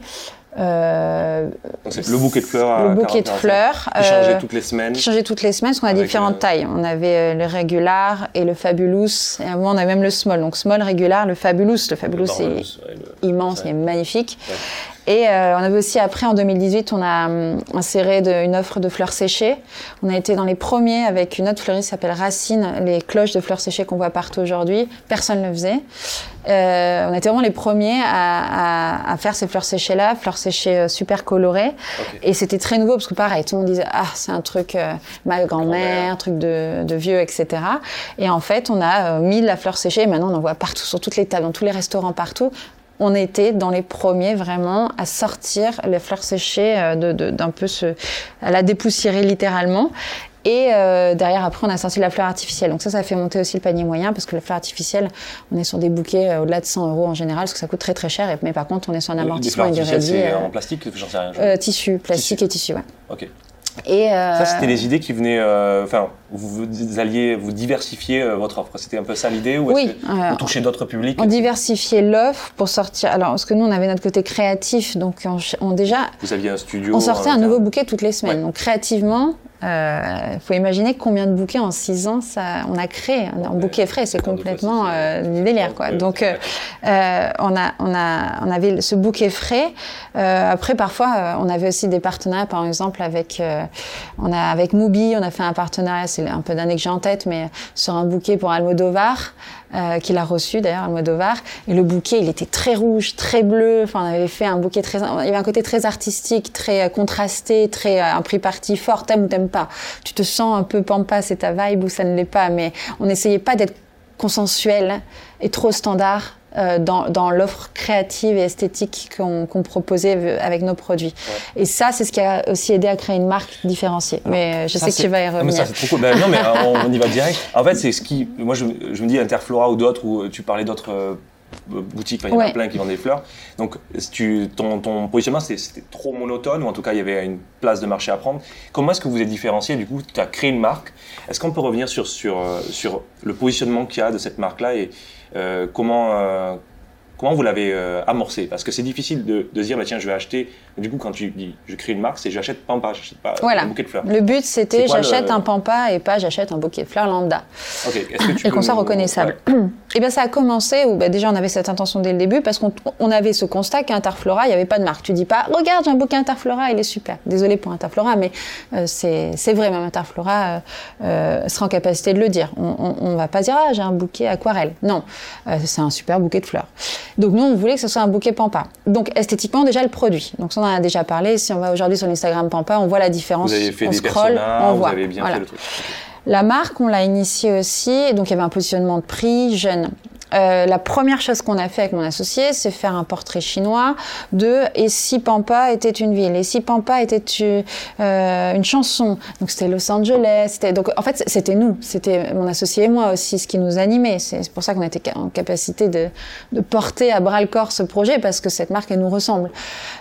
Euh, c'est le bouquet de fleurs. Le bouquet de fleurs. Qui changeait toutes les semaines. Qui changeait toutes les semaines, parce qu'on a différentes tailles. On avait le régular et le fabulous. Et à un moment, on avait même le small. Donc small, régular, le fabulous. Le fabulous, ouais, immense, il est magnifique. Et euh, on avait aussi après en 2018, on a um, inséré de, une offre de fleurs séchées. On a été dans les premiers avec une autre fleuriste qui s'appelle Racine, les cloches de fleurs séchées qu'on voit partout aujourd'hui. Personne ne le faisait. Euh, on était vraiment les premiers à, à, à faire ces fleurs séchées là, fleurs séchées euh, super colorées. Okay. Et c'était très nouveau parce que pareil, tout le monde disait ah c'est un truc euh, ma grand-mère, truc de, de, vieux, etc. Et en fait, on a mis la fleur séchée. Et maintenant, on en voit partout sur toutes les tables, dans tous les restaurants, partout on était dans les premiers vraiment à sortir les fleurs séchées euh, d'un peu ce, à la dépoussiérer littéralement. Et euh, derrière, après, on a sorti la fleur artificielle. Donc ça, ça fait monter aussi le panier moyen parce que la fleur artificielle, on est sur des bouquets euh, au-delà de 100 euros en général parce que ça coûte très très cher. Mais par contre, on est sur un amortissement et du réduit. C'est euh, en plastique, j'en sais rien. Euh, tissu, plastique tissu. et tissu, ouais. Ok. Et euh... Ça, c'était des idées qui venaient. Enfin, euh, vous, vous, alliez vous diversifier euh, votre offre. C'était un peu ça l'idée ou oui, que euh, vous touchez d'autres publics On diversifiait l'offre pour sortir. Alors, parce que nous, on avait notre côté créatif, donc on, on déjà. Vous aviez un studio. On sortait un nouveau bouquet toutes les semaines. Ouais. Donc, créativement, il euh, faut imaginer combien de bouquets en 6 ans ça, on a créé un ouais, bouquet frais, c'est complètement euh, du délire quoi. Donc euh, on a on a on avait ce bouquet frais. après parfois on avait aussi des partenariats par exemple avec on a avec Mubi, on a fait un partenariat, c'est un peu d'années que j'ai en tête, mais sur un bouquet pour Almodovar. Euh, qu'il a reçu d'ailleurs Almodovar. Et le bouquet il était très rouge très bleu. Enfin on avait fait un bouquet très il y avait un côté très artistique très contrasté très un prix parti fort. T'aimes ou t'aimes pas. Tu te sens un peu pampa c'est ta vibe ou ça ne l'est pas. Mais on n'essayait pas d'être consensuel et trop standard euh, dans, dans l'offre créative et esthétique qu'on qu proposait avec nos produits. Ouais. Et ça, c'est ce qui a aussi aidé à créer une marque différenciée. Mais je ça, sais que tu vas y revenir. Mais ça, c'est trop cool. Ben, non, mais on, on, y va direct. En fait, c'est ce qui. Moi, je, je, me dis Interflora ou d'autres, où tu parlais d'autres. Euh, boutiques, il y en a ouais. plein qui vendent des fleurs. Donc, tu, ton, ton positionnement, c'était trop monotone, ou en tout cas, il y avait une place de marché à prendre. Comment est-ce que vous êtes différencié Du coup, tu as créé une marque? Est-ce qu'on peut revenir sur, sur, sur le positionnement qu'il y a de cette marque-là et euh, comment, euh, comment vous l'avez euh, amorcé? Parce que c'est difficile de, dire, bah, tiens, je vais acheter. Du coup, quand tu dis, je crée une marque, c'est j'achète Pampa, j'achète pas Voilà. un bouquet de fleurs. Le but, c'était j'achète le- un pampa et pas j'achète un bouquet de fleurs lambda. Ok, est-ce que tu et qu'on soit reconnaissable. Ouais. Et bien ça a commencé où bah, déjà on avait cette intention dès le début parce qu'on on avait ce constat qu'à Interflora il n'y avait pas de marque. Tu dis pas regarde j'ai un bouquet Interflora il est super. Désolé pour Interflora mais euh, c'est vrai même Interflora euh, euh, sera en capacité de le dire. On, on va pas dire ah j'ai un bouquet aquarelle. Non Euh, c'est un super bouquet de fleurs. Donc nous on voulait que ce soit un bouquet Pampa. Donc esthétiquement déjà le produit. Donc ça on en a déjà parlé. Si on va aujourd'hui sur l'Instagram Pampa on voit la différence. Vous avez fait on des scroll, on vous voit. avez bien Voilà. fait le truc. La marque, on l'a initiée aussi, donc il y avait un positionnement de prix jeune. Euh, la première chose qu'on a fait avec mon associé, c'est faire un portrait chinois de et si Pampa était une ville, et si Pampa était une, euh, une chanson? Donc c'était Los Angeles, c'était donc en fait c'était nous, c'était mon associé et moi aussi ce qui nous animait. C'est pour ça qu'on était en capacité de, de porter à bras le corps ce projet parce que cette marque elle nous ressemble.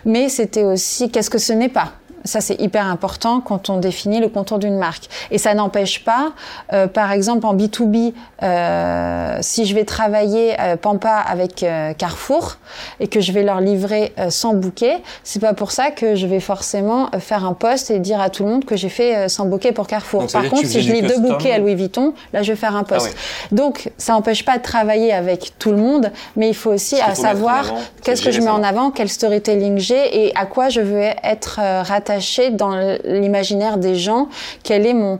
Mais c'était aussi qu'est-ce que ce n'est pas? Ça, c'est hyper important quand on définit le contour d'une marque. Et ça n'empêche pas, euh, par exemple, en B2B, euh, si je vais travailler euh, Pampa avec euh, Carrefour et que je vais leur livrer euh, 100 bouquets, c'est pas pour ça que je vais forcément euh, faire un post et dire à tout le monde que j'ai fait euh, 100 bouquets pour Carrefour. Donc, Par contre, si je lis deux bouquets à Louis Vuitton, là, je vais faire un post. Ah Donc, ça n'empêche pas de travailler avec tout le monde, mais il faut aussi à savoir qu'est-ce que je mets en avant, quel storytelling j'ai et à quoi je veux être euh, dans l'imaginaire des gens, quel est mon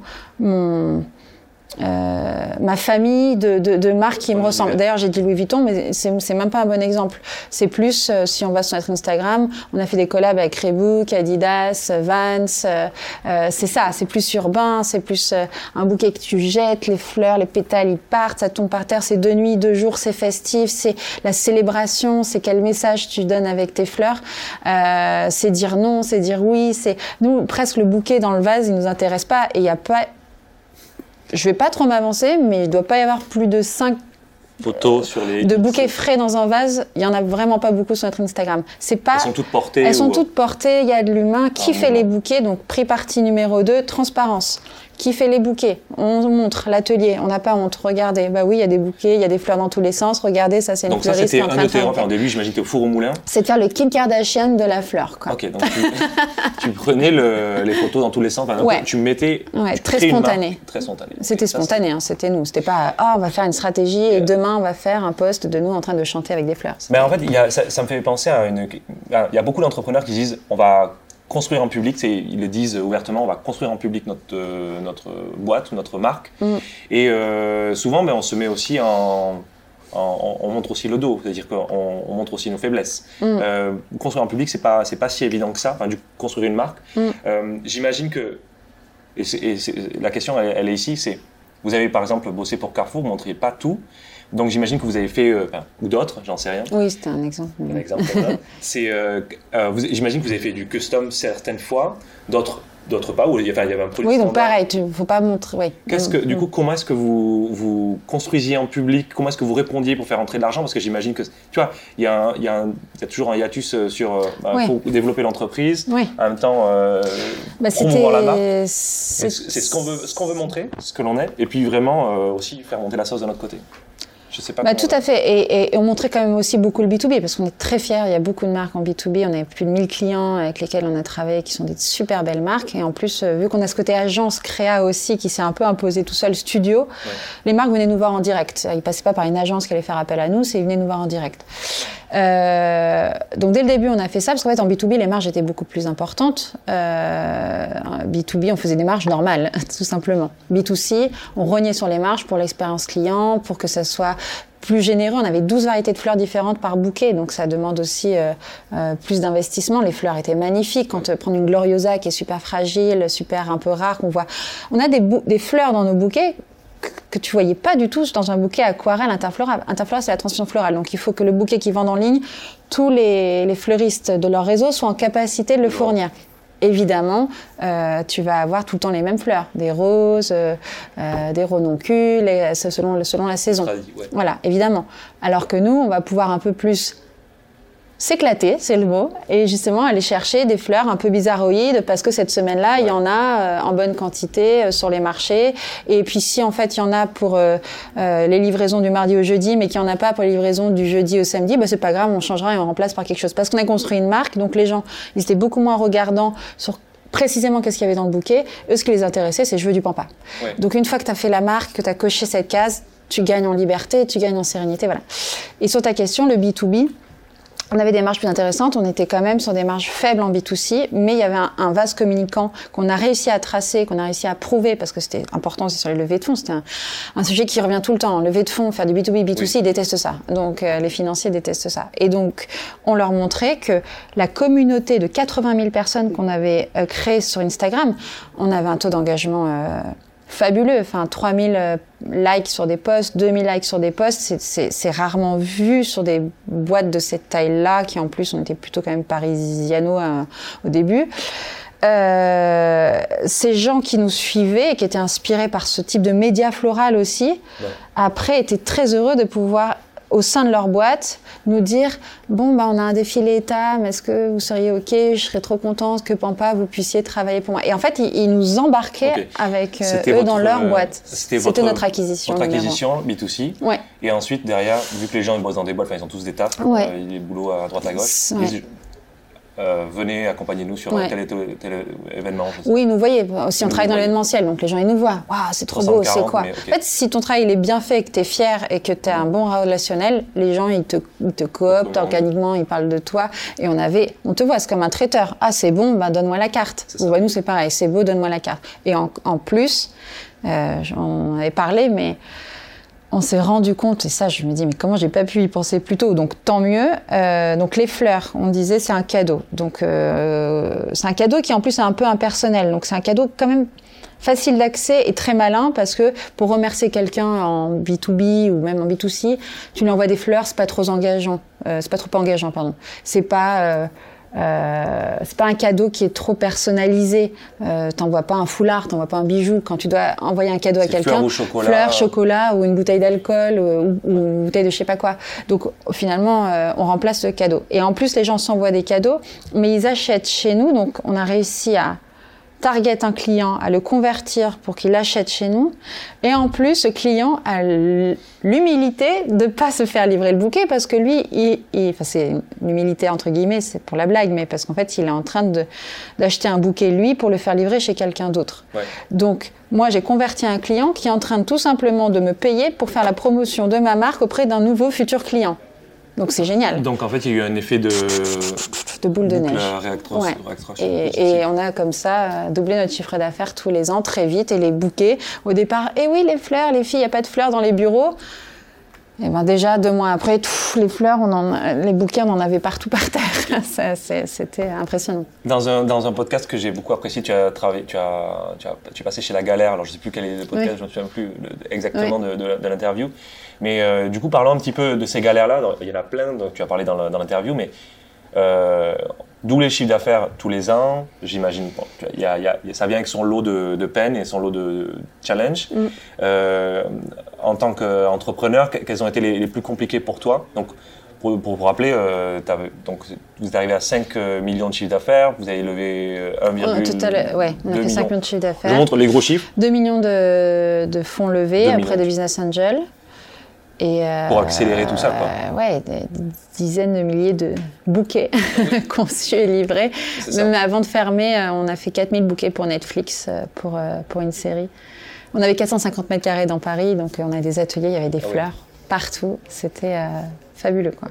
euh, ma famille de, de, de marques qui me ressemblent. D'ailleurs, j'ai dit Louis Vuitton, mais c'est c'est même pas un bon exemple. C'est plus, euh, si on va sur notre Instagram, on a fait des collabs avec Reebok, Adidas, Vans. euh, euh, c'est ça, c'est plus urbain, c'est plus euh, un bouquet que tu jettes, les fleurs, les pétales, ils partent, ça tombe par terre, c'est deux nuits, deux jours, c'est festif, c'est la célébration, c'est quel message tu donnes avec tes fleurs. Euh, c'est dire non, c'est dire oui, c'est nous presque le bouquet dans le vase, il nous intéresse pas et il y a pas je vais pas trop m'avancer, mais il doit pas y avoir plus de 5 Photos sur les. de bouquets frais dans un vase. Il y en a vraiment pas beaucoup sur notre Instagram. C'est pas. Elles sont toutes portées. Elles sont ou- toutes portées, il y a de l'humain. Qui Ah, fait les bouquets Donc, prix partie numéro 2, transparence. Qui fait les bouquets? On montre l'atelier, on n'a pas honte. Regardez, bah oui, il y a des bouquets, il y a des fleurs dans tous les sens. Regardez, ça c'est une Donc ça, fleuriste c'était un de tes au début, j'imagine au four au moulin. C'est de faire le Kim Kardashian de la fleur, quoi. Ok, donc tu, tu prenais le- les photos dans tous les sens. Enfin, Ouais. Tu mettais. Ouais, tu très spontané. Très spontané. C'était spontané, hein, c'était nous. C'était pas ah on va faire une stratégie et demain on va faire un post de nous en train de chanter avec des fleurs. Mais en fait, il y a- ça, ça me fait penser à une. Il y a beaucoup d'entrepreneurs qui disent on va construire en public, c'est- ils le disent ouvertement, on va construire en public notre, euh, notre boîte ou notre marque. Mm. Et euh, souvent, ben, on se met aussi en. en- on montre aussi le dos, c'est-à-dire qu'on on montre aussi nos faiblesses. Mm. Euh, construire en public, c'est pas c'est pas si évident que ça. Enfin, du construire une marque. Mm. Euh, J'imagine que et, et la question, elle, elle est ici, c'est vous avez par exemple bossé pour Carrefour, vous ne montriez pas tout. Donc j'imagine que vous avez fait, euh, ou d'autres, j'en sais rien. Oui, c'était un exemple. Un exemple. C'est, euh, euh, j'imagine que vous avez fait du custom certaines fois, d'autres, d'autres pas. Ou il y enfin, il y avait un produit Oui, donc standard. pareil, tu faut pas montrer. Oui. Qu'est-ce que, du Mm. coup, comment est-ce que vous, vous construisiez en public? Comment est-ce que vous répondiez pour faire entrer de l'argent? Parce que j'imagine que, tu vois, il y, a un- il y, a un- il y a toujours un hiatus sur Oui. faut développer l'entreprise. Oui. En même temps, euh, Bah, promouvoir la marque. C'est c'est ce qu'on veut, ce qu'on veut montrer, ce que l'on est, et puis vraiment euh, aussi faire monter la sauce de notre côté. Je sais pas. Bah, tout à fait. Et, et- et on montrait quand même aussi beaucoup le B2B parce qu'on est très fiers. Il y a beaucoup de marques en B2B. On a plus de 1000 clients avec lesquels on a travaillé qui sont des super belles marques. Et en plus, euh, vu qu'on a ce côté agence créa aussi qui s'est un peu imposé tout seul, studio, les marques venaient nous voir en direct. Ils passaient pas par une agence qui allait faire appel à nous, c'est ils venaient nous voir en direct. Euh, donc dès le début, on a fait ça parce qu'en fait en B2B, les marges étaient beaucoup plus importantes. Euh, B2B, on faisait des marges normales, tout simplement. B2C, on rognait sur les marges pour l'expérience client, pour que ça soit plus généreux. On avait 12 variétés de fleurs différentes par bouquet, donc ça demande aussi euh, euh, plus d'investissement. Les fleurs étaient magnifiques. Quand euh, prendre une Gloriosa qui est super fragile, super un peu rare, qu'on voit, on a des, fleurs dans nos bouquets que- tu voyais pas du tout dans un bouquet aquarelle interfloral. Interfloral, c'est la transmission florale. Donc, il faut que le bouquet qui vend en ligne, tous les, les fleuristes de leur réseau soient en capacité de le fournir. Évidemment, euh, tu vas avoir tout le temps les mêmes fleurs, des roses, euh, euh, des renoncules, et selon, selon la saison. Ouais. Voilà, évidemment. Alors que nous, on va pouvoir un peu plus s'éclater, c'est le mot, et justement aller chercher des fleurs un peu bizarroïdes parce que cette semaine-là, il y en a en bonne quantité sur les marchés. Et puis si en fait il y en a pour les livraisons du mardi au jeudi, mais qu'il n'y en a pas pour les livraisons du jeudi au samedi, bah, c'est pas grave, on changera et on remplace par quelque chose. Parce qu'on a construit une marque, donc les gens, ils étaient beaucoup moins regardants sur précisément qu'est-ce qu'il y avait dans le bouquet. Eux, ce qui les intéressait, c'est je veux du pampa. Donc une fois que tu as fait la marque, que tu as coché cette case, tu gagnes en liberté, tu gagnes en sérénité, voilà. Et sur ta question, le B2B, on avait des marges plus intéressantes, on était quand même sur des marges faibles en B2C, mais il y avait un, un vase communicant qu'on a réussi à tracer, qu'on a réussi à prouver, parce que c'était important aussi sur les levées de fonds. C'était un, sujet qui revient tout le temps. Levée de fonds, faire du B2B, B2C, ils détestent ça. Donc euh, les financiers détestent ça. Et donc on leur montrait que la communauté de 80 000 personnes qu'on avait euh, créée sur Instagram, on avait un taux d'engagement... Euh, fabuleux. Enfin, 3000 euh, likes sur des posts, 2000 likes sur des posts, c'est rarement vu sur des boîtes de cette taille-là, qui en plus, on était plutôt quand même parisiano hein, au début. Euh, ces gens qui nous suivaient et qui étaient inspirés par ce type de média floral aussi, après étaient très heureux de pouvoir au sein de leur boîte, nous dire bon bah on a un défilé état, mais est-ce que vous seriez ok? Je serais trop contente que Pampa vous puissiez travailler pour moi. Et en fait, ils, nous embarquaient avec euh, eux dans leur euh, boîte. C'était notre acquisition. Votre acquisition B2C. Ouais. Et ensuite derrière, vu que les gens ils bossent dans des boîtes, ils ont tous des tafs, ouais. euh, les boulots à droite à gauche. Euh, venez accompagner nous sur tel, tel, événement. Oui, nous voyez. Si on travaille dans l'événementiel, donc les gens ils nous voient. Waouh, c'est trop beau, c'est quoi? En fait, si ton travail il est bien fait, que tu es fier et que tu as un bon relationnel, les gens ils te, te cooptent organiquement, ils parlent de toi. Et on avait, on te voit, c'est comme un traiteur. Ah, c'est bon, bah, donne-moi la carte. Ou bah, nous c'est pareil, c'est beau, donne-moi la carte. Et en, en plus, euh, j'en avais parlé, mais on s'est rendu compte, et ça je me dis, mais comment j'ai pas pu y penser plus tôt Donc tant mieux. Euh, donc les fleurs, on disait c'est un cadeau. Donc euh, c'est un cadeau qui en plus est un peu impersonnel. Donc c'est un cadeau quand même facile d'accès et très malin parce que pour remercier quelqu'un en B2B ou même en B2C, tu lui envoies des fleurs, c'est pas trop engageant. Euh, c'est pas trop engageant, pardon. C'est pas euh, c'est pas un cadeau qui est trop personnalisé. Euh, t'envoies pas un foulard, t'envoies pas un bijou. Quand tu dois envoyer un cadeau à quelqu'un, fleurs ou chocolat, fleurs, chocolat ou une bouteille d'alcool ou, ou, une bouteille de je sais pas quoi. Donc finalement, euh, on remplace le cadeau. Et en plus, les gens s'envoient des cadeaux, mais ils achètent chez nous. Donc on a réussi à target un client, à le convertir pour qu'il achète chez nous. Et en plus, ce client a l'humilité de pas se faire livrer le bouquet parce que lui, il, enfin c'est l'humilité entre guillemets, c'est pour la blague, mais parce qu'en fait, il est en train d'acheter un bouquet lui pour le faire livrer chez quelqu'un d'autre. Ouais. Donc, moi, j'ai converti un client qui est en train de tout simplement de me payer pour faire la promotion de ma marque auprès d'un nouveau futur client. Donc c'est génial. Donc en fait, il y a eu un effet de, de boule de neige. Ouais. Et, et, on a comme ça doublé notre chiffre d'affaires tous les ans très vite. Et les bouquets, au départ, eh oui, les fleurs, les filles, il n'y a pas de fleurs dans les bureaux. Et ben déjà, deux mois après, les fleurs, on en, les bouquets, on en avait partout par terre. C'était impressionnant. Dans un, dans un podcast que j'ai beaucoup apprécié, tu as travaillé, tu as, tu as, tu es passé chez La Galère. Alors je ne sais plus quel est le podcast, oui. je ne me souviens plus exactement oui. de, de, de l'interview. Mais euh, du coup, parlons un petit peu de ces galères-là. Il y en a plein, donc tu as parlé dans l'interview, mais euh, doubler le chiffre d'affaires tous les ans, j'imagine. Bon, y a, y a, ça vient avec son lot de, de peine et son lot de challenge. Mm. Euh, en tant qu'entrepreneur, quels ont été les, les, plus compliqués pour toi? Donc, pour, pour vous rappeler, euh, donc, vous êtes arrivé à 5 millions de chiffre d'affaires, vous avez levé 1,2 ouais, on a fait 5 millions de chiffre d'affaires. Je montre les gros chiffres. 2 millions de, de fonds levés, après des business angels. Et euh, pour accélérer tout ça, quoi. Euh, ouais, des, dizaines de milliers de bouquets conçus et livrés. Même avant de fermer, euh, on a fait 4000 bouquets pour Netflix pour, pour une série. On avait 450 mètres carrés dans Paris, donc on a des ateliers, il y avait des ah fleurs oui. partout. C'était fabuleux, quoi.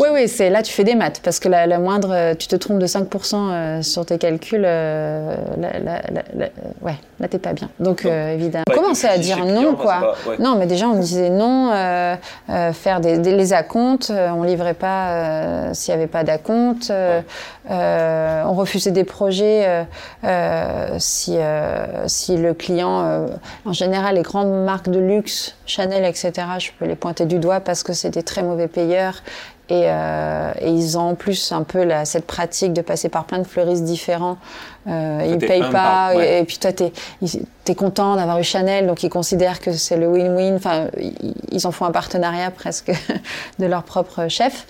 Oui, oui, c'est là tu fais des maths parce que la, la, moindre, tu te trompes de 5% euh, sur tes calculs, euh, la, la, ouais, là t'es pas bien. Donc euh, évidemment, on commençait à dire non, quoi. Pas, ouais. Non, mais déjà on disait non, euh, euh, faire des, des, les acomptes, on livrait pas s'il y avait pas d'acompte, ouais. on refusait des projets si si le client, en général les grandes marques de luxe, Chanel, etc. Je peux les pointer du doigt parce que c'était très mauvais payeurs. Et, euh, et, ils ont en plus un peu la, cette pratique de passer par plein de fleuristes différents. Euh, ils ne payent pas. Par, ouais. et, et, puis toi, tu es, es, content d'avoir eu Chanel, donc ils considèrent que c'est le win-win. Enfin, ils, en font un partenariat presque de leur propre chef.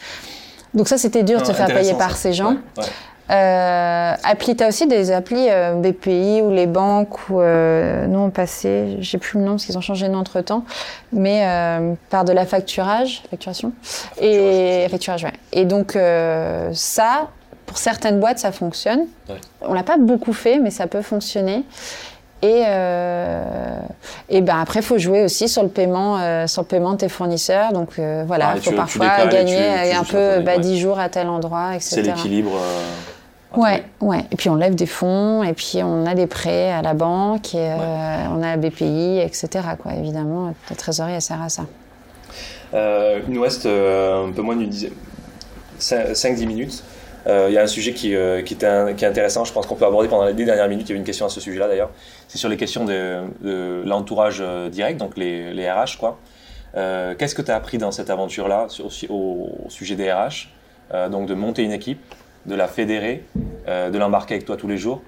Donc ça, c'était dur de Ah, se faire payer par ça. ces gens. Ouais, ouais. Euh, appli, t'as aussi des applis euh, BPI ou les banques où euh, nous on passait, j'ai plus le nom parce qu'ils ont changé de nom entre temps, mais euh, par de la facturage, facturation et facturage, ouais. Et donc euh, ça, pour certaines boîtes, ça fonctionne. Ouais. On l'a pas beaucoup fait, mais ça peut fonctionner. Et, euh, et ben après, faut jouer aussi sur le paiement, euh, sur le paiement de tes fournisseurs. Donc euh, voilà, Ah, et faut tu- parfois gagner tu- un peu bah, ouais. 10 jours à tel endroit, etc. C'est l'équilibre. Ouais, ouais. Et puis on lève des fonds, et puis on a des prêts à la banque, et euh, on a la BPI, etc. Quoi. Évidemment, la trésorerie, elle sert à ça. Euh, il nous reste euh, un peu moins d'une dizaine, 5-10 minutes. Euh, Il y a un sujet qui, euh, qui, est un- qui est intéressant, je pense qu'on peut aborder pendant les dernières minutes. Il y avait une question à ce sujet-là d'ailleurs. C'est sur les questions de, de l'entourage direct, donc les, les RH. quoi. Euh, Qu'est-ce que tu as appris dans cette aventure-là au, au sujet des RH Donc de monter une équipe, de la fédérer, euh, de l'embarquer avec toi tous les jours,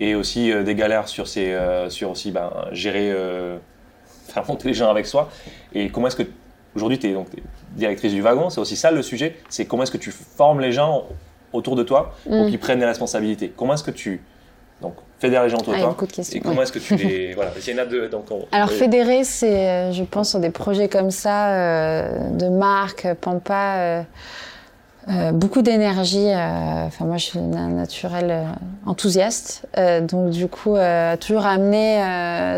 et aussi euh, des galères sur, ces, euh, sur aussi ben, gérer, faire monter les gens avec soi. Et comment est-ce que Aujourd'hui, tu es donc directrice du wagon, c'est aussi ça le sujet. C'est comment est-ce que tu formes les gens autour de toi pour Mm. qu'ils prennent des responsabilités. Comment est-ce que tu donc, fédères les gens autour Ah, de il y a toi beaucoup de questions. et comment ouais. est-ce que tu les. voilà, il y en a deux. Donc on- Alors fédérer, c'est, je pense, sur des projets comme ça, euh, de marque, Pampa, euh, euh, beaucoup d'énergie. euh, Enfin, moi, je suis un naturel euh, enthousiaste, Euh, donc du coup, euh, toujours amener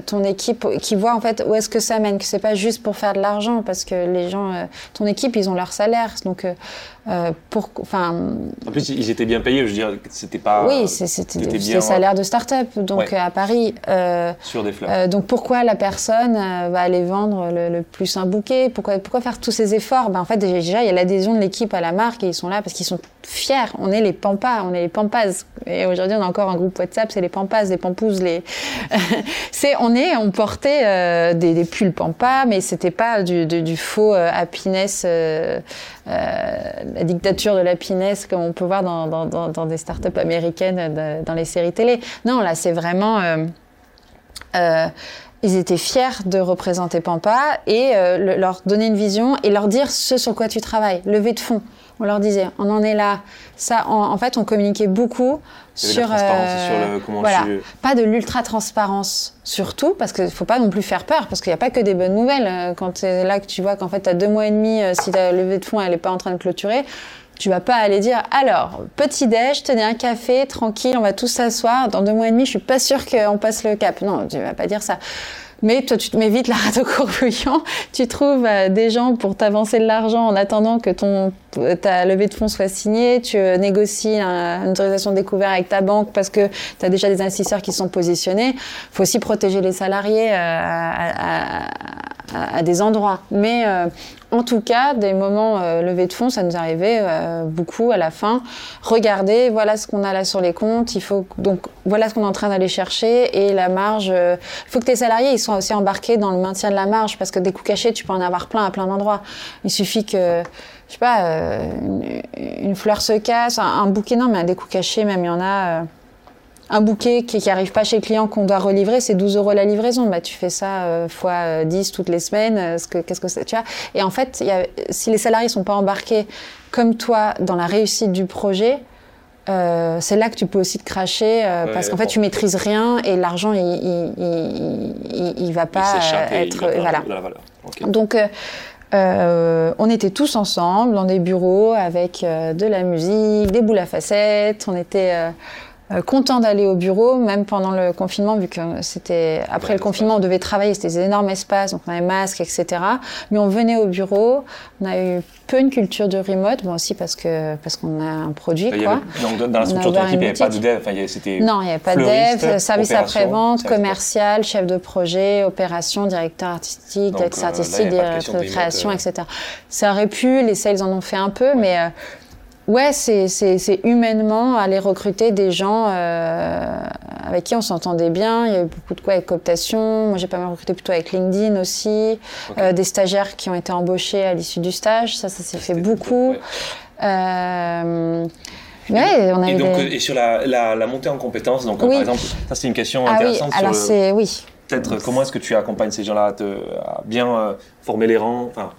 ton équipe qui voit en fait où est-ce que ça mène, que c'est pas juste pour faire de l'argent, parce que les gens, ton équipe, ils ont leur salaire, donc euh, pour, enfin, En plus, ils étaient bien payés, je veux dire, c'était pas oui, c'était des, salaires de start-up, donc Ouais. euh, à Paris. euh, sur des fleurs. euh, donc pourquoi la personne va aller vendre le, le plus un bouquet? Pourquoi, pourquoi faire tous ces efforts? Ben, En fait, déjà, il y a l'adhésion de l'équipe à la marque et ils sont là parce qu'ils sont fiers. On est les pampas, on est les pampas. Et aujourd'hui, on a encore un groupe WhatsApp, c'est les pampas, les pampouses. Les... c'est, on, est, on portait euh, des, des pulls pampas, mais c'était pas du, du, du faux happiness, la dictature de l'happiness comme on peut voir dans, des startups américaines, de- dans les séries télé. Non, là, c'est vraiment... euh, ils étaient fiers de représenter Pampa et euh, le- leur donner une vision et leur dire ce sur quoi tu travailles, lever de fonds. On leur disait, on en est là. Ça, en, en fait, on communiquait beaucoup sur, la euh, sur le comment voilà. tu. pas de l'ultra transparence surtout parce qu'il faut pas non plus faire peur parce qu'il n'y a pas que des bonnes nouvelles Euh, quand c'est là que tu vois qu'en fait tu as deux mois et demi si ta levée de fonds elle est pas en train de clôturer tu vas pas aller dire alors petit déj tenez un café tranquille on va tous s'asseoir dans deux mois et demi je suis pas sûre qu'on passe le cap non tu vas pas dire ça mais toi, tu te mets vite la rate au courbouillon. Tu trouves euh, des gens pour t'avancer de l'argent en attendant que ton, ta levée de fonds soit signée. Tu euh, négocies un- une autorisation de découvert avec ta banque parce que tu as déjà des investisseurs qui sont positionnés. Faut aussi protéger les salariés euh, à, à- des endroits. Mais en tout cas, des moments euh, levée de fonds, ça nous arrivait euh, beaucoup à la fin. Regardez, voilà ce qu'on a là sur les comptes. Il faut donc voilà ce qu'on est en train d'aller chercher et la marge. euh, Il faut que tes salariés ils soient aussi embarqués dans le maintien de la marge parce que des coûts cachés, tu peux en avoir plein à plein d'endroits. Il suffit que je sais pas, une, une fleur se casse, un, un bouquet non, mais des coûts cachés même il y en a. euh, un bouquet qui n'arrive pas chez le client qu'on doit relivrer, c'est 12 euros la livraison. Bah, tu fais ça euh, fois euh, 10 toutes les semaines. euh, ce que- Qu'est-ce que c'est tu vois Et en fait, y a, si les salariés sont pas embarqués comme toi dans la réussite du projet, euh, c'est là que tu peux aussi te cracher euh, Ouais, parce qu'en fait, tu maîtrises rien et l'argent, il, il, il, il- il va pas euh, être. va voilà. la valeur. Donc, euh, euh, on était tous ensemble dans des bureaux avec euh, de la musique, des boules à facettes. On était euh, contents d'aller au bureau, même pendant le confinement, vu que c'était après le confinement, on devait travailler, c'était des énormes espaces, donc on avait masques, etc. Mais on venait au bureau. On a eu peu une culture de remote, bon aussi parce que parce qu'on a un produit, Il y quoi. avait- donc, dans la structure de ton ouvert équipe, il n'y avait pas de dev. Enfin, c'était Non, il n'y avait pas de dev, service après-vente, commercial, chef de projet, opération, directeur artistique, directeur euh, artistique, directeur de création, euh. etc. Ça aurait pu, les sales en ont fait un peu, mais euh, ouais, c'est c'est- c'est humainement aller recruter des gens euh, avec qui on s'entendait bien. Il y a eu beaucoup de quoi avec cooptation. Moi, j'ai pas mal recruté plutôt avec LinkedIn aussi. Euh, des stagiaires qui ont été embauchés à l'issue du stage. Ça, ça s'est fait beaucoup. ouais. Euh, ouais, on a Et eu donc, des... et sur la, la, la montée en compétences, donc Oui. par exemple, ça c'est une question Ah oui, intéressante alors sur le- c'est oui. peut-être comment est-ce que tu accompagnes ces gens-là à, te- à bien former les rangs, enfin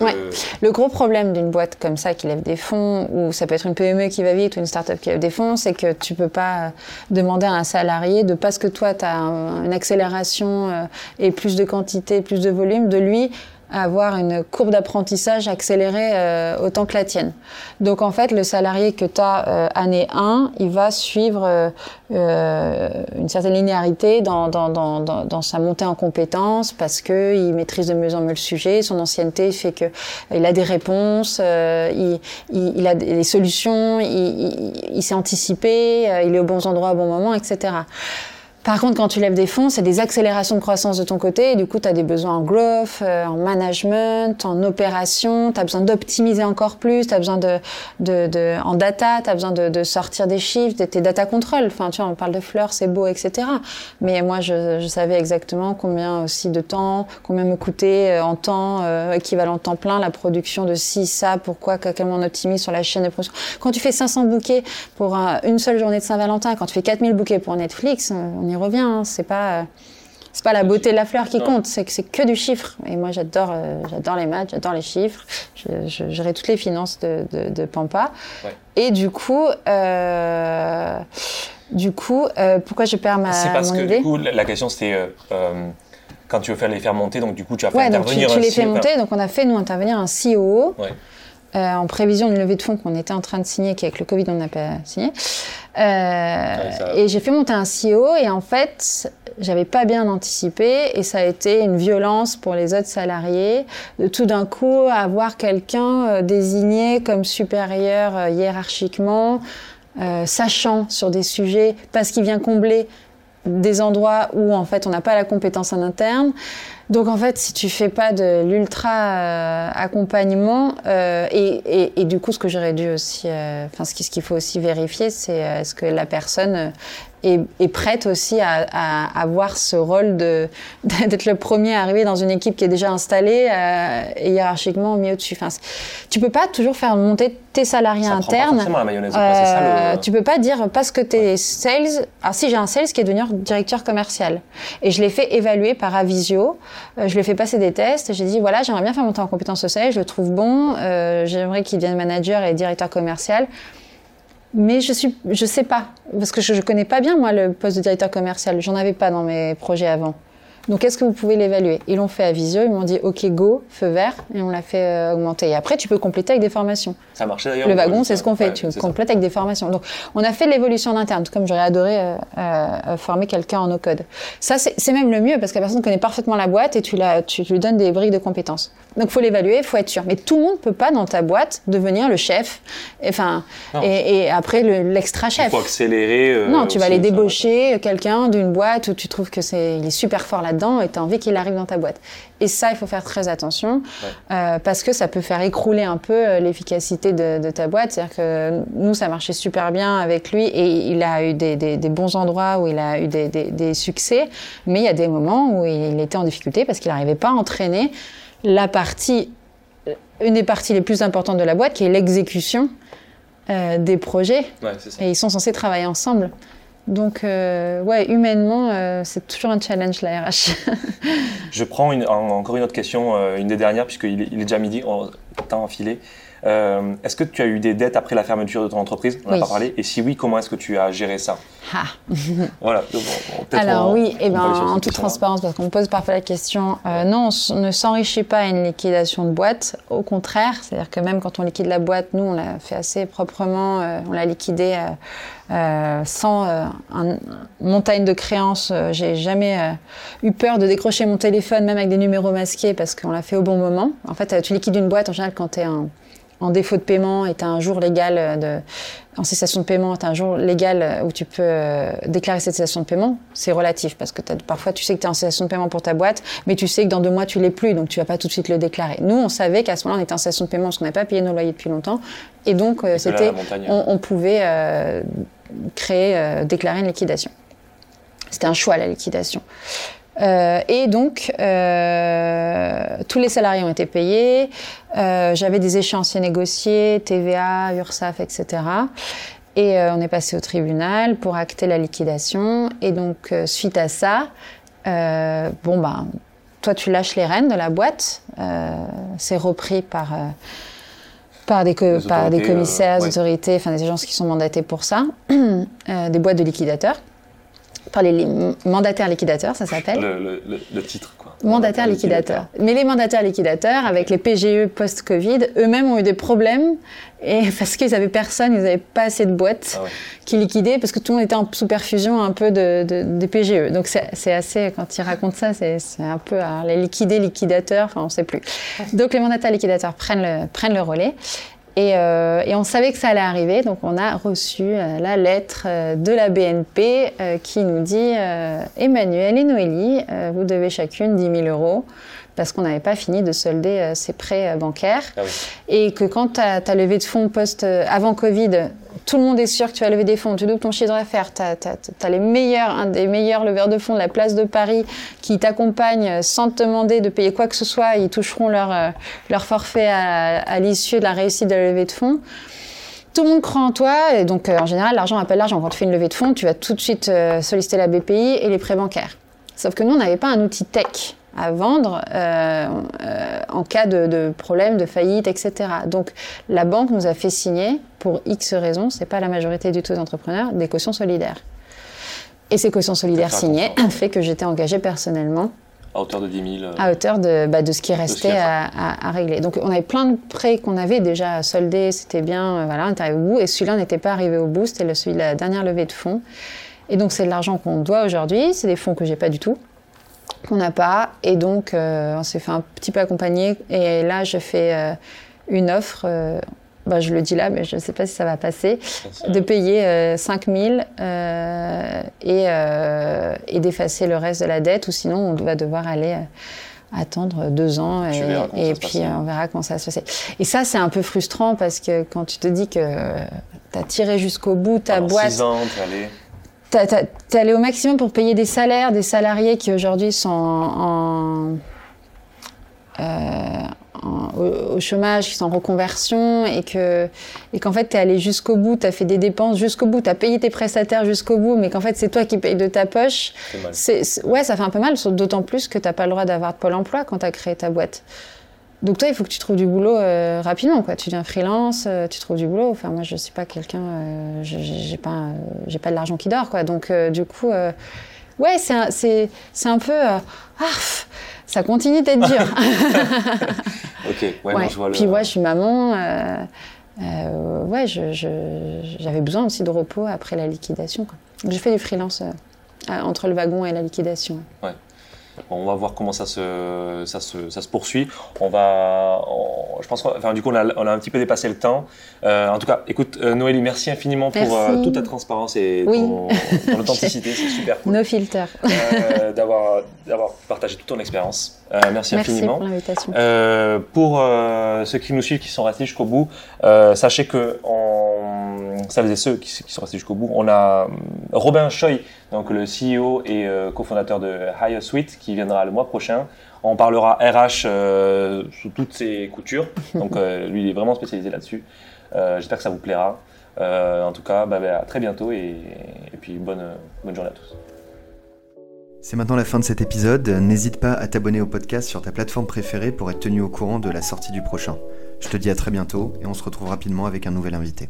Ouais. Le gros problème d'une boîte comme ça qui lève des fonds, ou ça peut être une PME qui va vite ou une start-up qui lève des fonds, c'est que tu peux pas demander à un salarié de parce que toi tu as une accélération euh, et plus de quantité, plus de volume, de lui avoir une courbe d'apprentissage accélérée euh, autant que la tienne. Donc en fait, le salarié que tu as euh, année 1, il va suivre euh, euh, une certaine linéarité dans, dans, dans, dans, sa montée en compétences parce que il maîtrise de mieux en mieux le sujet, son ancienneté fait que il a des réponses, il, il, il, a des solutions, il, il, il s'est anticipé, il est au bon endroit au bon moment, etc. Par contre, quand tu lèves des fonds, c'est des accélérations de croissance de ton côté. Et du coup, tu as des besoins en growth, euh, en management, en opération. Tu as besoin d'optimiser encore plus. Tu as besoin de, de, de, en data. Tu as besoin de, de, sortir des chiffres, de tes data control. Enfin, tu vois, on parle de fleurs, c'est beau, etc. Mais moi, je, je, savais exactement combien aussi de temps, combien me coûtait euh, en temps, euh, équivalent temps plein, la production de ci, ça, pourquoi, comment on optimise sur la chaîne de production. Quand tu fais 500 bouquets pour une seule journée de Saint-Valentin, quand tu fais 4000 bouquets pour Netflix, revient. Hein. C'est pas c'est pas la beauté de la fleur qui compte, c'est que c'est que du chiffre. Et moi, j'adore, euh, j'adore les maths, j'adore les chiffres. Je, je, toutes les finances de, de, Pampa. Et du coup, euh, du coup, euh, pourquoi je perds ma C'est parce que du coup, la question c'était quand tu veux faire les faire monter, donc du coup, tu vas faire ouais, intervenir donc tu, tu les fais monter. Donc on a fait nous intervenir un CEO. Ouais. Euh, en prévision d'une levée de fonds qu'on était en train de signer, qui avec le Covid on n'a pas signé. Euh, et j'ai fait monter un CEO et en fait, j'avais pas bien anticipé et ça a été une violence pour les autres salariés de tout d'un coup avoir quelqu'un euh, désigné comme supérieur euh, hiérarchiquement, euh, sachant sur des sujets parce qu'il vient combler des endroits où en fait on n'a pas la compétence en interne. Donc en fait, si tu fais pas de l'ultra euh, accompagnement euh, et, du coup, ce que j'aurais dû aussi, euh, enfin ce qu'il faut aussi vérifier, c'est est-ce que la personne est, est prête aussi à, à, avoir ce rôle de d'être le premier à arriver dans une équipe qui est déjà installée euh, et hiérarchiquement mieux au-dessus. Enfin, tu peux pas toujours faire monter tes salariés ça internes. Prend pas la mayonnaise, euh, ça, le... Tu peux pas dire parce que t'es sales. Ah si j'ai un sales qui est devenu directeur commercial et je l'ai fait évaluer par Avisio. Euh, je lui ai fait passer des tests. J'ai dit voilà j'aimerais bien faire monter en compétence au sales. Je le trouve bon. Euh, j'aimerais qu'il devienne manager et directeur commercial mais je suis, je sais pas, parce que je, je connais pas bien moi le poste de directeur commercial. J'en avais pas dans mes projets avant. Donc, est-ce que vous pouvez l'évaluer? Ils l'ont fait à Visio, ils m'ont dit OK, go, feu vert, et on l'a fait euh, augmenter. Et après, tu peux compléter avec des formations. Ça marchait d'ailleurs. Le wagon, c'est ce qu'on fait, ouais, tu complètes avec des formations. Donc, on a fait l'évolution en interne, comme j'aurais adoré euh, euh, former quelqu'un en no-code. Ça, c'est même le mieux, parce que la personne connaît parfaitement la boîte et tu, la, tu, tu lui donnes des briques de compétences. Donc, faut l'évaluer, faut être sûr. Mais tout le monde peut pas, dans ta boîte, devenir le chef, enfin, et, et, après l'extra-chef. Il faut accélérer. Euh, non, tu vas aller débaucher quelqu'un d'une boîte où tu trouves que c'est, il est super fort là dedans et tu as envie qu'il arrive dans ta boîte. Et ça, il faut faire très attention ouais. euh, parce que ça peut faire écrouler un peu euh, l'efficacité de, de, ta boîte. C'est-à-dire que nous, ça marchait super bien avec lui et il a eu des, des, des bons endroits où il a eu des, des, succès, mais il y a des moments où il était en difficulté parce qu'il n'arrivait pas à entraîner la partie, euh, une des parties les plus importantes de la boîte, qui est l'exécution euh, des projets. Ouais, et ils sont censés travailler ensemble. Donc, euh, ouais, humainement, euh, c'est toujours un challenge la RH. Je prends une, encore une autre question, une des dernières, puisqu'il est, il est déjà midi, on temps enfilé. Euh, est-ce que tu as eu des dettes après la fermeture de ton entreprise? On n'a oui. pas parlé. Et si oui, comment est-ce que tu as géré ça? Ah. Voilà. Bon, bon, Alors on, oui, et eh ben, en toute transparence, parce qu'on me pose parfois la question, euh, non, on ne s'enrichit pas à une liquidation de boîte. Au contraire, c'est-à-dire que même quand on liquide la boîte, nous, on l'a fait assez proprement. Euh, on l'a liquidée sans une montagne de créances. J'ai jamais eu peur de décrocher mon téléphone, même avec des numéros masqués, parce qu'on l'a fait au bon moment. En fait, tu liquides une boîte en général quand tu es un en défaut de paiement et tu as un jour légal de, en cessation de paiement, tu as un jour légal où tu peux euh, déclarer cette cessation de paiement, c'est relatif parce que parfois tu sais que tu es en cessation de paiement pour ta boîte, mais tu sais que dans deux mois tu l'es plus, donc tu vas pas tout de suite le déclarer. Nous, on savait qu'à ce moment-là, on était en cessation de paiement parce qu'on n'avait pas payé nos loyers depuis longtemps et donc euh, c'était, on, on, pouvait euh, créer, euh, déclarer une liquidation. C'était un choix la liquidation. Euh, et donc, euh, tous les salariés ont été payés. Euh, J'avais des échéanciers négociés, TVA, URSAF, etc. Et on est passé au tribunal pour acter la liquidation. Et donc, suite à ça, bon ben, toi, tu lâches les rênes de la boîte. c'est repris par par des, par des commissaires, des autorités, enfin des agences qui sont mandatées pour ça, des boîtes de liquidateurs par les mandataires liquidateurs, ça s'appelle. Le, titre, quoi. Mandataires liquidateurs. Mais les mandataires liquidateurs, avec les PGE post-Covid, eux-mêmes ont eu des problèmes et parce qu'ils n'avaient personne, ils n'avaient pas assez de boîtes ah qui liquidaient parce que tout le monde était en sous perfusion un peu de, des PGE. Donc c'est assez, quand ils racontent ça, c'est un peu les liquidés liquidateurs, enfin on ne sait plus. Donc les mandataires liquidateurs prennent le, prennent le relais. Euh, et, on savait que ça allait arriver, donc on a reçu euh, la lettre euh, de la BNP qui nous dit Emmanuel et Noélie, vous devez chacune 10 000 euros parce qu'on n'avait pas fini de solder ses prêts bancaires. Ah et que quand tu as, levé de fonds post, avant Covid, tout le monde est sûr que tu vas lever des fonds, tu doubles ton chiffre d'affaires, tu as, les meilleurs, un des meilleurs leveurs de fonds de la place de Paris qui t'accompagnent sans te demander de payer quoi que ce soit, ils toucheront leur, euh, leur forfait à, l'issue de la réussite de la levée de fonds. Tout le monde croit en toi, et donc euh, en général, l'argent appelle l'argent. Quand tu fais une levée de fonds, tu vas tout de suite euh, solliciter la BPI et les prêts bancaires. Sauf que nous, on n'avait pas un outil tech à vendre euh, euh, en cas de, problème, de faillite, etc. Donc la banque nous a fait signer, pour X raisons, c'est pas la majorité du tout des entrepreneurs, des cautions solidaires. Et ces cautions solidaires signées fait que j'étais engagée personnellement. À hauteur de 10 000 euh, À hauteur de, bah, de ce qui restait à, régler. Donc on avait plein de prêts qu'on avait déjà soldés, c'était bien, voilà, on était arrivé au bout. Et celui-là n'était pas arrivé au bout, c'était celui de la dernière levée de fonds. Et donc c'est de l'argent qu'on doit aujourd'hui, c'est des fonds que j'ai pas du tout qu'on n'a pas. Et donc, euh, on s'est fait un petit peu accompagner. Et là, je fais euh, une offre, euh, bah, je le dis là, mais je ne sais pas si ça va passer, de payer 5 000 et, et d'effacer le reste de la dette, ou sinon, on va devoir aller attendre deux ans et, puis on verra comment ça va se passer. Et ça, c'est un peu frustrant parce que quand tu te dis que tu as tiré jusqu'au bout ta boîte. Six ans, allé tu es allé au maximum pour payer des salaires, des salariés qui aujourd'hui sont en, euh, au, chômage, qui sont en reconversion, et que et qu'en fait tu es allé jusqu'au bout, tu as fait des dépenses jusqu'au bout, tu as payé tes prestataires jusqu'au bout, mais qu'en fait c'est toi qui payes de ta poche. C'est ouais, ça fait un peu mal, d'autant plus que tu n'as pas le droit d'avoir de Pôle emploi quand tu as créé ta boîte. Donc toi, il faut que tu trouves du boulot euh, rapidement, quoi. Tu deviens freelance, euh, tu trouves du boulot. Enfin, moi, je suis pas quelqu'un, euh, j'ai pas, j'ai pas de l'argent qui dort, quoi. Donc, du coup, ouais, c'est, c'est, c'est un peu, ah, ça continue d'être dur. ok, ouais, je vois le... Puis ouais, je suis maman. ouais, j'avais besoin aussi de repos après la liquidation. Quoi. J'ai fait du freelance entre le wagon et la liquidation. Ouais on va voir comment ça se, ça se, ça se poursuit. On va, je pense, enfin, du coup, on a, on a, un petit peu dépassé le temps. Euh, en tout cas, écoute, euh, Noélie, merci infiniment pour euh, toute ta transparence et ton, authenticité. C'est super cool. No filter. d'avoir, d'avoir partagé toute ton expérience. merci, infiniment. Merci pour l'invitation. pour ceux qui nous suivent, qui sont restés jusqu'au bout, sachez que ça faisait ceux qui, sont restés jusqu'au bout. On a Robin Choi, donc le CEO et cofondateur de Higher Suite, qui viendra le mois prochain. On parlera RH euh, sous toutes ses coutures. Donc euh, lui, il est vraiment spécialisé là-dessus. Euh, j'espère que ça vous plaira. en tout cas, bah, bah, à très bientôt et, et puis bonne, bonne journée à tous. C'est maintenant la fin de cet épisode. N'hésite pas à t'abonner au podcast sur ta plateforme préférée pour être tenu au courant de la sortie du prochain. Je te dis à très bientôt et on se retrouve rapidement avec un nouvel invité.